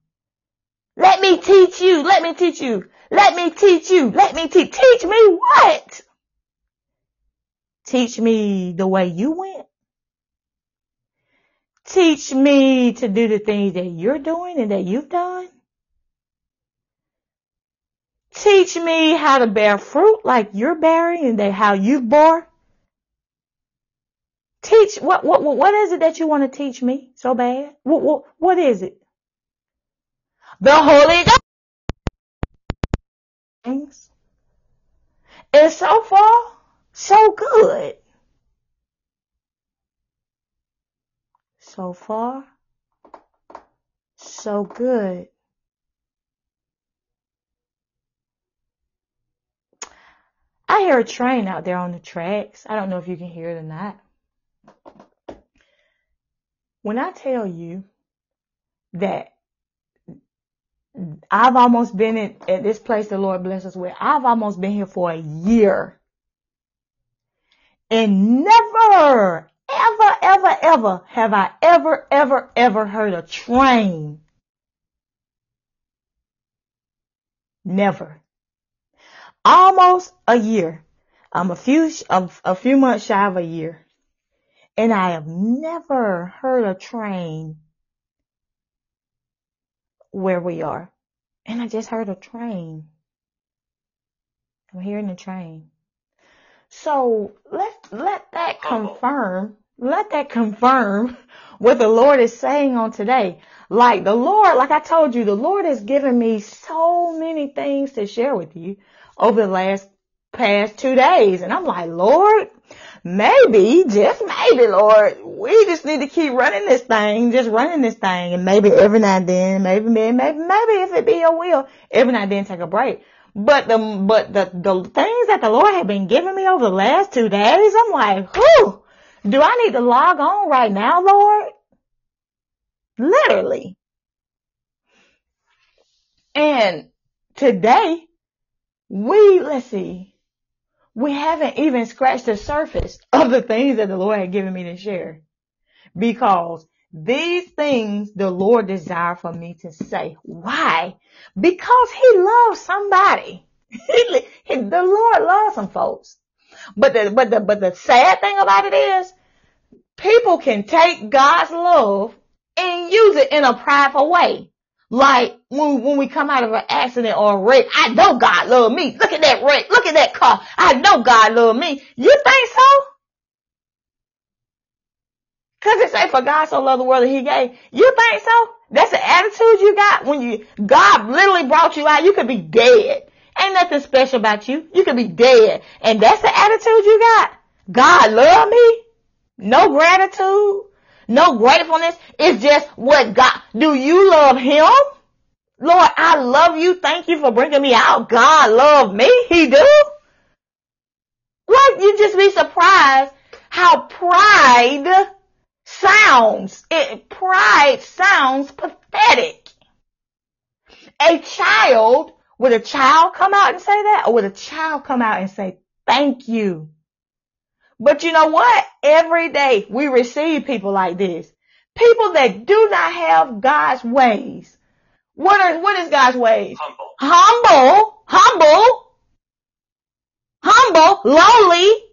Let me teach you. Let me teach you. Let me teach you. Let me teach. Teach me what? Teach me the way you went. Teach me to do the things that you're doing and that you've done. Teach me how to bear fruit like you're bearing and that how you bore. Teach what what what is it that you want to teach me so bad? What what what is it? The Holy Ghost. And so far, so good. So far, so good. I hear a train out there on the tracks. I don't know if you can hear it or not. When I tell you that I've almost been in, at this place the Lord bless us with, I've almost been here for a year. And never, ever, ever, ever have I ever, ever, ever heard a train. Never. Almost a year. I'm a few, a, a few months shy of a year and I have never heard a train where we are. And I just heard a train. I'm hearing a train. So let let that confirm, let that confirm what the Lord is saying on today. Like the Lord, like I told you, the Lord has given me so many things to share with you over the last past two days. And I'm like, Lord, maybe, just maybe, Lord, we just need to keep running this thing, just running this thing. And maybe every now and then, maybe, maybe, maybe, maybe if it be your will, every now and then take a break. But the, but the, the things that the Lord had been giving me over the last two days, I'm like, whew, do I need to log on right now, Lord? Literally. And today, we, let's see, we haven't even scratched the surface of the things that the Lord had given me to share. Because these things the Lord desire for me to say. Why? Because He loves somebody. the Lord loves some folks. But the, but the, but the sad thing about it is people can take God's love and use it in a prideful way. Like when, when we come out of an accident or a wreck, I know God love me. Look at that wreck. Look at that car. I know God love me. You think so? Cause it say for God so loved the world that he gave. You think so? That's the attitude you got when you, God literally brought you out. You could be dead. Ain't nothing special about you. You could be dead. And that's the attitude you got. God love me. No gratitude. No gratefulness. It's just what God, do you love him? Lord, I love you. Thank you for bringing me out. God love me. He do. Like you just be surprised how pride sounds. It, pride sounds pathetic. A child, would a child come out and say that? Or would a child come out and say, thank you? But you know what? Every day we receive people like this. People that do not have God's ways. What are, what is God's ways? Humble. Humble, humble, humble, lowly,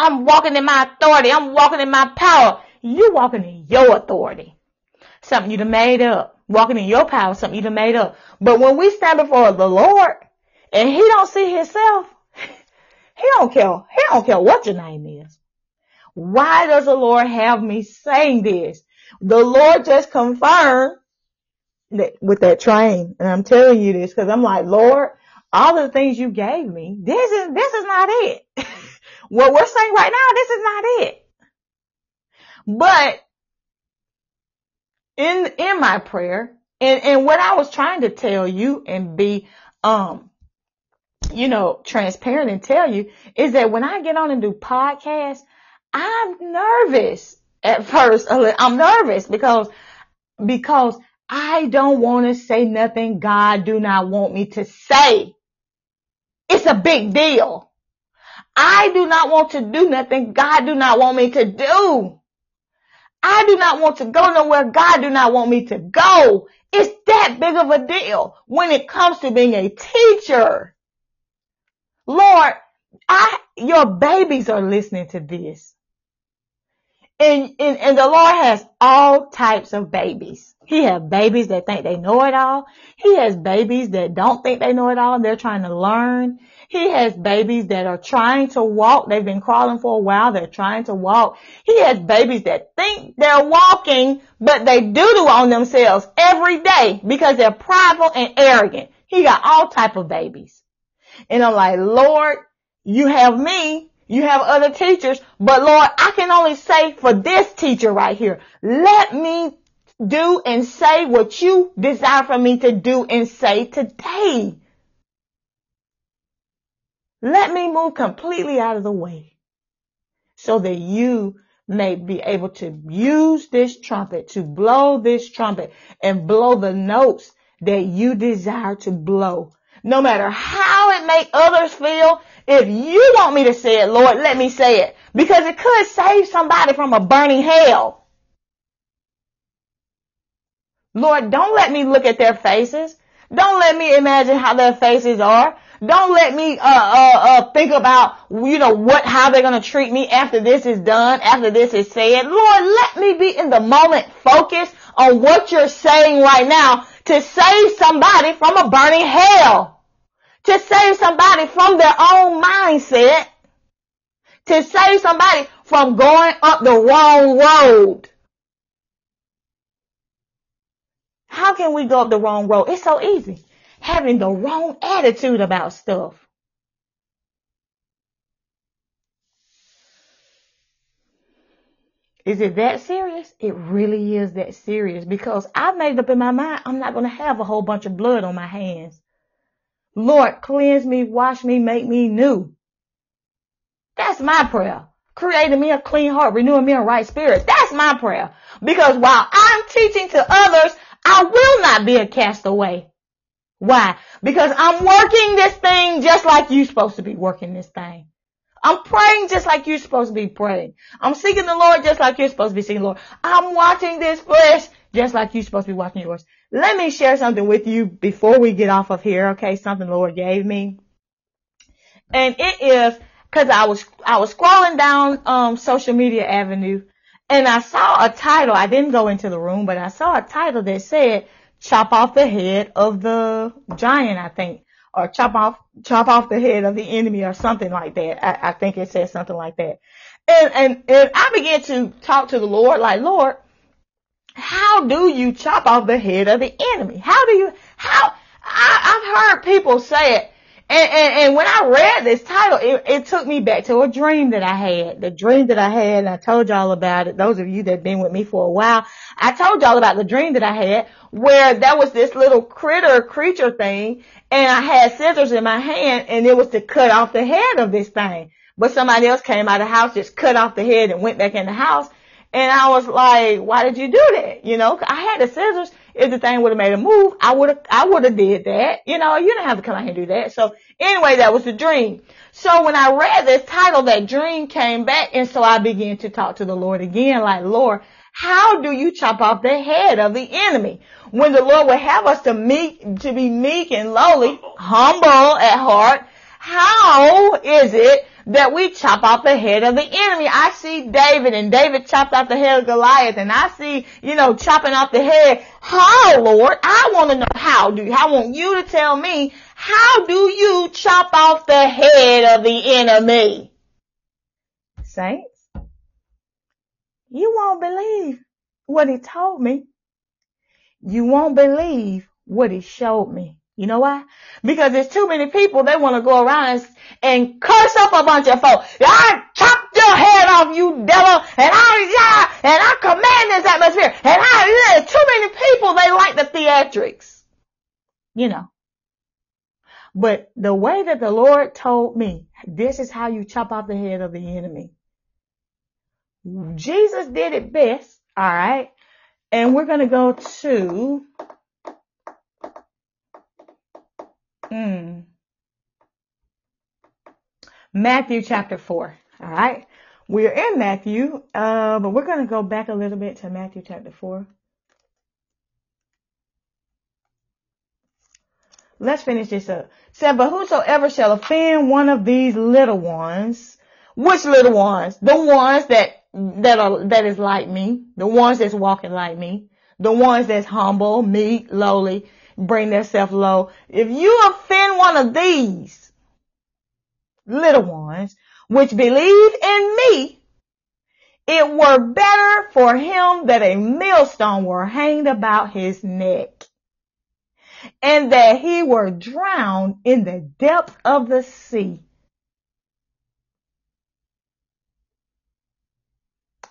I'm walking in my authority. I'm walking in my power. You walking in your authority. Something you done made up. Walking in your power, something you done made up. But when we stand before the Lord and he don't see himself, he don't care. He don't care what your name is. Why does the Lord have me saying this? The Lord just confirmed that with that train. And I'm telling you this because I'm like, Lord, all the things you gave me, this is, this is not it. what we're saying right now, this is not it. But in, in my prayer and, and what I was trying to tell you and be, um, you know, transparent and tell you is that when I get on and do podcasts, I'm nervous at first. I'm nervous because, because I don't want to say nothing God do not want me to say. It's a big deal. I do not want to do nothing God do not want me to do. I do not want to go nowhere God do not want me to go. It's that big of a deal when it comes to being a teacher. Lord, I, your babies are listening to this. And, and, and the Lord has all types of babies. He has babies that think they know it all. He has babies that don't think they know it all. They're trying to learn. He has babies that are trying to walk. They've been crawling for a while. They're trying to walk. He has babies that think they're walking, but they doo-doo on themselves every day because they're prideful and arrogant. He got all type of babies. And I'm like, Lord, you have me. You have other teachers, but Lord, I can only say for this teacher right here, let me do and say what you desire for me to do and say today. Let me move completely out of the way so that you may be able to use this trumpet, to blow this trumpet and blow the notes that you desire to blow. No matter how it make others feel, if you want me to say it, Lord, let me say it because it could save somebody from a burning hell. Lord, don't let me look at their faces. Don't let me imagine how their faces are. Don't let me uh, uh, uh, think about you know what how they're gonna treat me after this is done, after this is said. Lord, let me be in the moment, focused on what you're saying right now to save somebody from a burning hell, to save somebody from their own mindset, to save somebody from going up the wrong road. How can we go up the wrong road? It's so easy. Having the wrong attitude about stuff. Is it that serious? It really is that serious because I've made up in my mind I'm not going to have a whole bunch of blood on my hands. Lord, cleanse me, wash me, make me new. That's my prayer. Creating me a clean heart, renewing me a right spirit. That's my prayer. Because while I'm teaching to others, I will not be a castaway. Why? Because I'm working this thing just like you're supposed to be working this thing. I'm praying just like you're supposed to be praying. I'm seeking the Lord just like you're supposed to be seeking the Lord. I'm watching this flesh just like you're supposed to be watching yours. Let me share something with you before we get off of here, okay? Something the Lord gave me. And it is cause I was, I was scrolling down, um, social media avenue and I saw a title. I didn't go into the room, but I saw a title that said, chop off the head of the giant, I think or chop off chop off the head of the enemy or something like that. I, I think it says something like that. And, and and I began to talk to the Lord like, Lord, how do you chop off the head of the enemy? How do you how I, I've heard people say it and, and, and, when I read this title, it, it, took me back to a dream that I had. The dream that I had, and I told y'all about it. Those of you that have been with me for a while, I told y'all about the dream that I had where there was this little critter creature thing and I had scissors in my hand and it was to cut off the head of this thing. But somebody else came out of the house, just cut off the head and went back in the house. And I was like, why did you do that? You know, I had the scissors. If the thing would have made a move, I would have, I would have did that. You know, you didn't have to come out here and do that. So anyway, that was the dream. So when I read this title, that dream came back. And so I began to talk to the Lord again, like, Lord, how do you chop off the head of the enemy? When the Lord would have us to meek, to be meek and lowly, humble at heart, how is it that we chop off the head of the enemy? I see David and David chopped off the head of Goliath and I see, you know, chopping off the head. How, Lord? I want to know how do you, I want you to tell me, how do you chop off the head of the enemy? Saints, you won't believe what he told me. You won't believe what he showed me. You know why? Because there's too many people, they want to go around and, and curse up a bunch of folks. I chopped your head off, you devil, and I, yeah, and I command this atmosphere, and I, yeah, too many people, they like the theatrics. You know. But the way that the Lord told me, this is how you chop off the head of the enemy. Jesus did it best. All right. And we're going to go to, mm, Matthew chapter 4. All right. We're in Matthew, uh, but we're going to go back a little bit to Matthew chapter 4. Let's finish this up. Said, but whosoever shall offend one of these little ones, which little ones? The ones that that are that is like me, the ones that's walking like me, the ones that's humble, meek, lowly, bring themselves low. If you offend one of these little ones, which believe in me, it were better for him that a millstone were hanged about his neck and that he were drowned in the depth of the sea.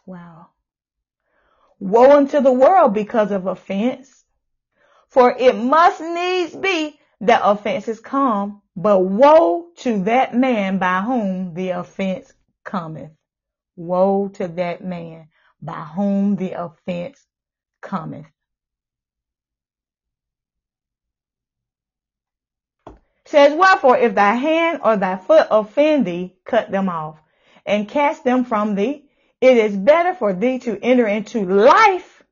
Wow. Woe unto the world because of offense. For it must needs be that offenses come, but woe to that man by whom the offense cometh. Woe to that man by whom the offense cometh. Says, wherefore, if thy hand or thy foot offend thee, cut them off and cast them from thee it is better for thee to enter into life,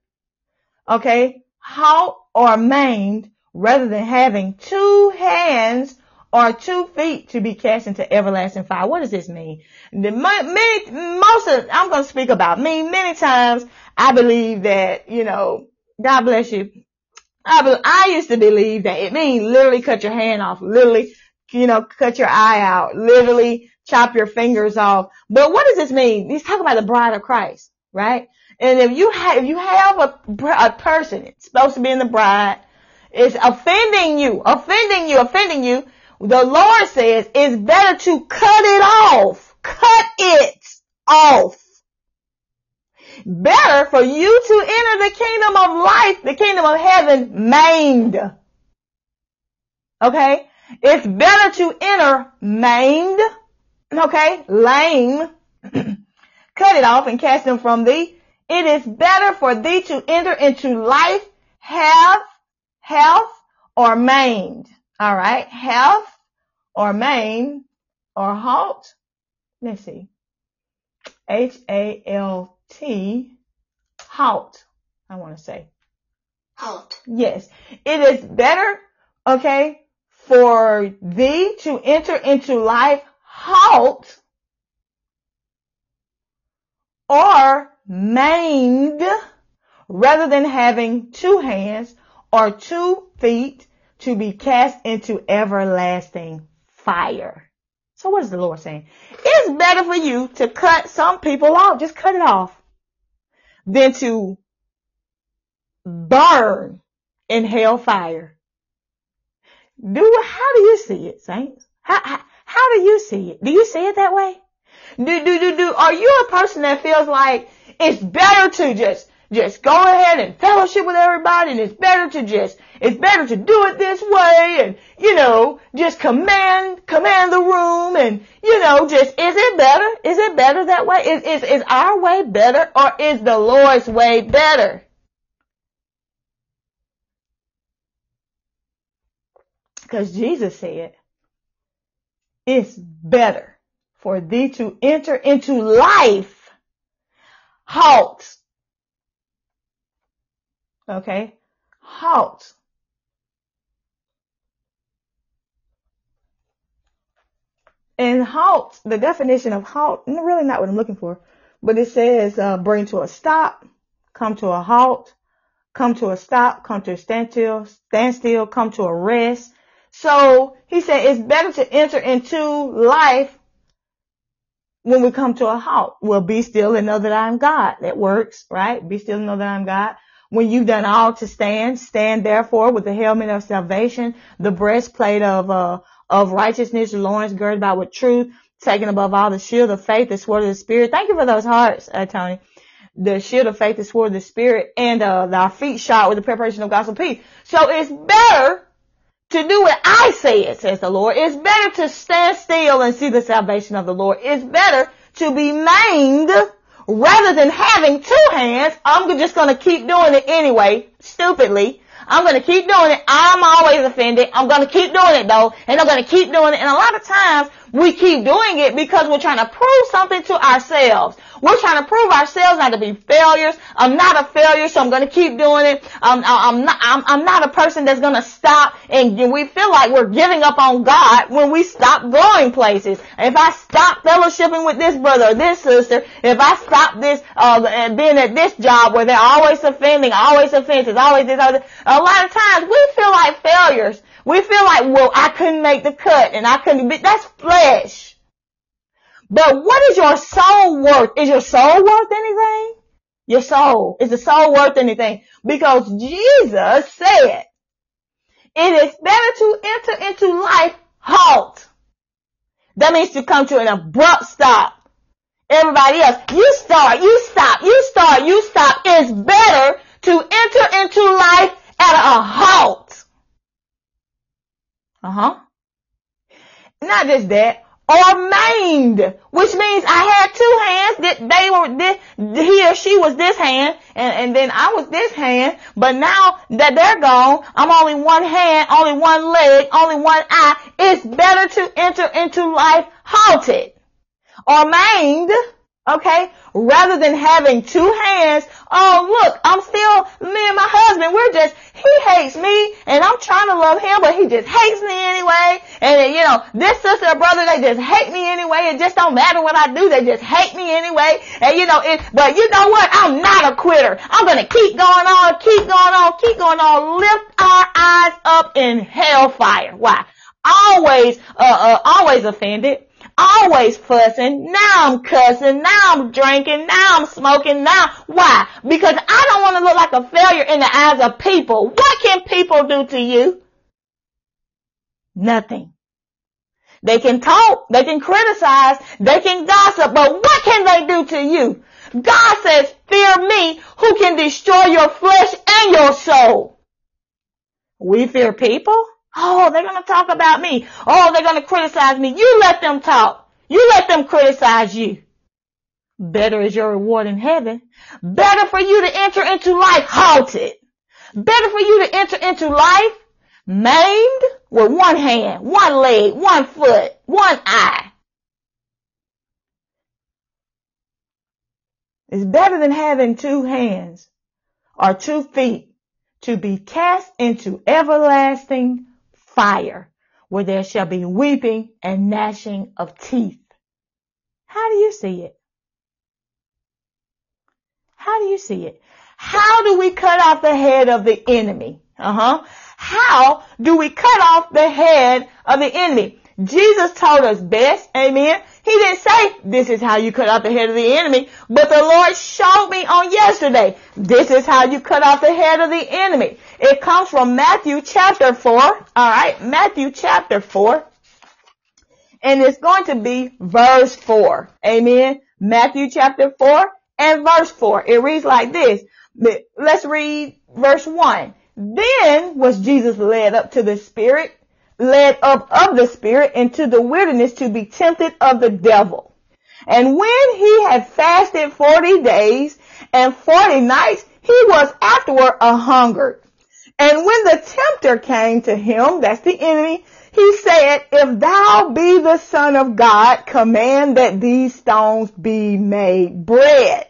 okay, halt or maimed, rather than having two hands or two feet to be cast into everlasting fire. What does this mean? The many, most of, I'm going to speak about me. Many times I believe that, you know, God bless you. I, be, I used to believe that it means literally cut your hand off, literally, you know, cut your eye out, literally chop your fingers off. But what does this mean? He's talking about the bride of Christ, right? And if you have, if you have a, a person supposed to be in the bride, is offending you, offending you, offending you, the Lord says it's better to cut it off. Cut it off. Better for you to enter the kingdom of life, the kingdom of heaven, maimed. Okay? It's better to enter maimed, okay, lame, cut it off and cast them from thee. It is better for thee to enter into life, have, health, or maimed. All right. Health or maim or halt. Let's see. H-A-L-T. Halt. I want to say. Halt. Yes. It is better, okay, for thee to enter into life halt or maimed rather than having two hands or two feet to be cast into everlasting fire. So what is the Lord saying? It's better for you to cut some people off. Just cut it off than to burn in hell fire. Do, how do you see it, saints? How, how, how do you see it? Do you see it that way? Do, do, do, do, are you a person that feels like it's better to just just go ahead and fellowship with everybody and it's better to just, it's better to do it this way and, you know, just command, command the room and, you know, just, is it better? Is it better that way? Is, is, is our way better or is the Lord's way better? Because Jesus said, it's better for thee to enter into life. Halt Okay. Halt. And halt, the definition of halt, really not what I'm looking for, but it says uh, bring to a stop, come to a halt, come to a stop, come to a standstill, standstill, come to a rest. So he said it's better to enter into life when we come to a halt. Well, be still and know that I'm God. That works, right? Be still and know that I'm God. When you've done all to stand, stand therefore with the helmet of salvation, the breastplate of, uh, of righteousness, the loins girded about with truth, taken above all the shield of faith, the sword of the spirit. Thank you for those hearts, uh, Tony. The shield of faith, the sword of the spirit, and, uh, our feet shod with the preparation of gospel peace. So it's better to do what I say it, says the Lord. It's better to stand still and see the salvation of the Lord. It's better to be maimed rather than having two hands, I'm just going to keep doing it anyway, stupidly. I'm going to keep doing it. I'm always offended. I'm going to keep doing it though, and I'm going to keep doing it. And a lot of times we keep doing it because we're trying to prove something to ourselves. We're trying to prove ourselves not to be failures. I'm not a failure, so I'm going to keep doing it. Um, I'm not. I'm, I'm not a person that's going to stop. And we feel like we're giving up on God when we stop going places. If I stop fellowshipping with this brother or this sister, if I stop this, uh, and being at this job where they're always offending, always offenses, always this, always this, a lot of times we feel like failures. We feel like, well, I couldn't make the cut and I couldn't be, that's flesh. But what is your soul worth? Is your soul worth anything? Your soul. Is the soul worth anything? Because Jesus said, it is better to enter into life halt. That means to come to an abrupt stop. Everybody else, you start, you stop, you start, you stop. It's better to enter into life at a halt. Uh huh. Not just that, or maimed, which means I had two hands that they were this, he or she was this hand, and, and then I was this hand, but now that they're gone, I'm only one hand, only one leg, only one eye. It's better to enter into life halted or maimed, okay, rather than having two hands. Oh, look, I'm still, me and my husband, we're just, he hates me and I'm trying to love him, but he just hates me anyway. And you know, this sister or brother, they just hate me anyway. It just don't matter what I do. They just hate me anyway. And you know, it, but you know what? I'm not a quitter. I'm going to keep going on, keep going on, keep going on. Lift our eyes up in hellfire. Why? Always, uh, uh, always offended always fussing. Now I'm cussing. Now I'm drinking. Now I'm smoking. Now, why? Because I don't want to look like a failure in the eyes of people. What can people do to you? Nothing. They can talk, they can criticize, they can gossip, but what can they do to you? God says, fear me who can destroy your flesh and your soul. We fear people? Oh, they're going to talk about me. Oh, they're going to criticize me. You let them talk. You let them criticize you. Better is your reward in heaven. Better for you to enter into life halted. Better for you to enter into life maimed with one hand, one leg, one foot, one eye. It's better than having two hands or two feet to be cast into everlasting fire, where there shall be weeping and gnashing of teeth. How do you see it? How do you see it? How do we cut off the head of the enemy? Uh huh. How do we cut off the head of the enemy? Jesus told us best. Amen. He didn't say, this is how you cut off the head of the enemy, but the Lord showed me on yesterday, this is how you cut off the head of the enemy. It comes from Matthew chapter 4, alright, Matthew chapter 4, and it's going to be verse 4, amen, Matthew chapter 4 and verse 4. It reads like this, let's read verse 1. Then was Jesus led up to the Spirit led up of the Spirit into the wilderness to be tempted of the devil. And when he had fasted 40 days and 40 nights, he was afterward a hungered. And when the tempter came to him, that's the enemy, he said, if thou be the son of God, command that these stones be made bread.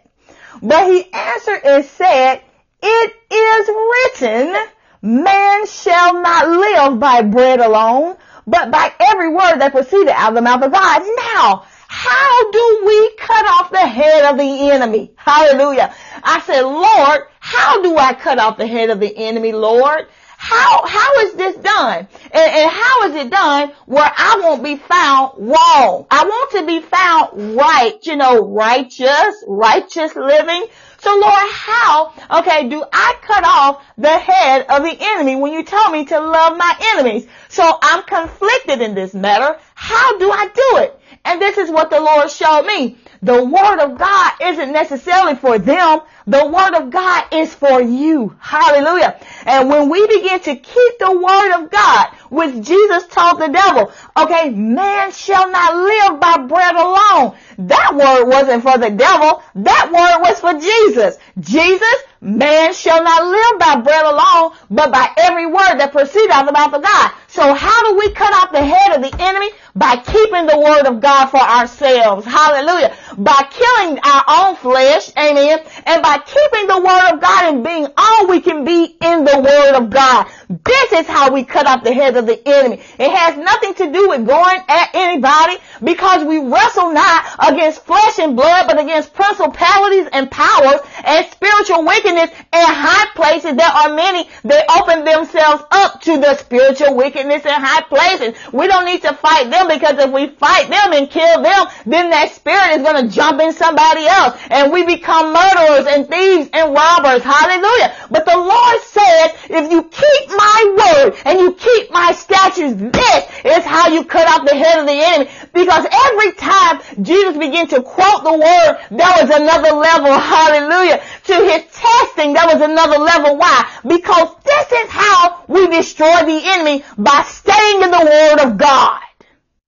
But he answered and said, it is written, Man shall not live by bread alone, but by every word that proceeded out of the mouth of God. Now, how do we cut off the head of the enemy? Hallelujah. I said, Lord, how do I cut off the head of the enemy, Lord? How, how is this done? And, and how is it done where I won't be found wrong? I want to be found right, you know, righteous, righteous living. So Lord, how, okay, do I cut off the head of the enemy when you tell me to love my enemies? So I'm conflicted in this matter. How do I do it? And this is what the Lord showed me. The word of God isn't necessarily for them. The word of God is for you. Hallelujah. And when we begin to keep the word of God, which Jesus taught the devil, okay, man shall not live by bread alone. That word wasn't for the devil. That word was for Jesus. Jesus, man shall not live by bread alone, but by every word that proceeds out of the mouth of God. So how do we cut off the head of the enemy? By keeping the word of God for ourselves. Hallelujah. By killing our own flesh. Amen. And by keeping the word of God and being all we can be in the word of God. This is how we cut off the head of the enemy. It has nothing to do with going at anybody because we wrestle not against flesh and blood, but against principalities and powers and spiritual wickedness in high places. There are many that open themselves up to the spiritual wickedness in high places. We don't need to fight them because if we fight them and kill them, then that spirit is going to jump in somebody else and we become murderers and thieves and robbers. Hallelujah. But the Lord said, if you keep my word and you keep my statutes, this is how you cut off the head of the enemy. Because every time Jesus began to quote the word, there was another level. Hallelujah. To his testing, there was another level. Why? Because this is how we destroy the enemy by staying in the word of God.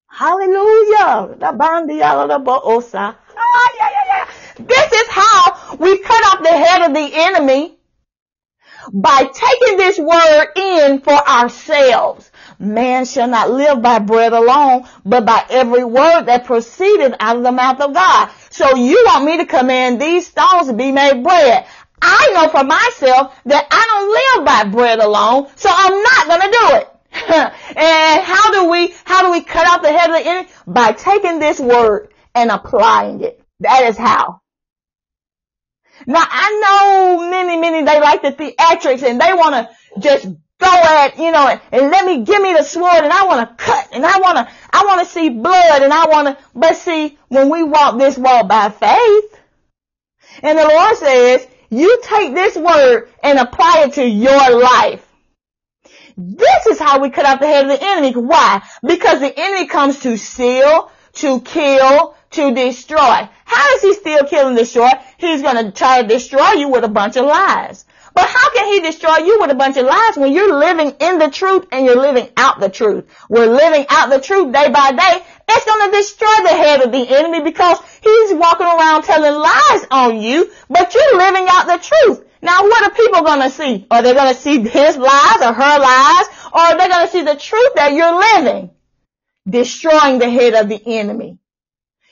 Hallelujah. This is how we cut off the head of the enemy by taking this word in for ourselves. Man shall not live by bread alone, but by every word that proceeded out of the mouth of God. So you want me to command these stones to be made bread. I know for myself that I don't live by bread alone, so I'm not gonna do it. and how do we, how do we cut off the head of the enemy? By taking this word and applying it. That is how. Now I know many, many, they like the theatrics and they want to just go at, you know, and, and, let me, give me the sword and I want to cut and I want to, I want to see blood and I want to, but see, when we walk this walk by faith, and the Lord says, you take this word and apply it to your life. This is how we cut off the head of the enemy. Why? Because the enemy comes to steal, to kill, to destroy. How is he still killing and destroy? He's going to try to destroy you with a bunch of lies. But how can he destroy you with a bunch of lies when you're living in the truth and you're living out the truth? We're living out the truth day by day. It's going to destroy the head of the enemy because he's walking around telling lies on you, but you're living out the truth. Now what are people going to see? Are they going to see his lies or her lies? Or are they going to see the truth that you're living? Destroying the head of the enemy.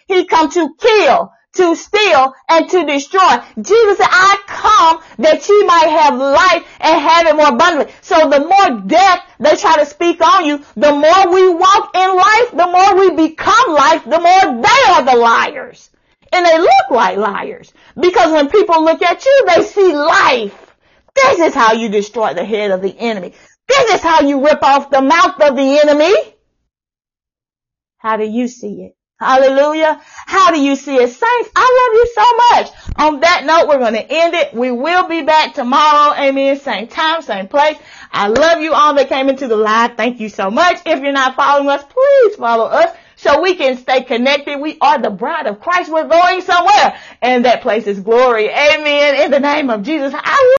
He come to kill, to steal, and to destroy. Jesus said, I come that you might have life and have it more abundantly. So the more death they try to speak on you, the more we walk in life, the more we become life, the more they are the liars. And they look like liars. Because when people look at you, they see life. This is how you destroy the head of the enemy. This is how you rip off the mouth of the enemy. How do you see it? Hallelujah. How do you see it? Saints, I love you so much. On that note, we're going to end it. We will be back tomorrow. Amen. Same time, same place. I love you all that came into the live. Thank you so much. If you're not following us, please follow us so we can stay connected. We are the bride of Christ. We're going somewhere and that place is glory. Amen. In the name of Jesus. I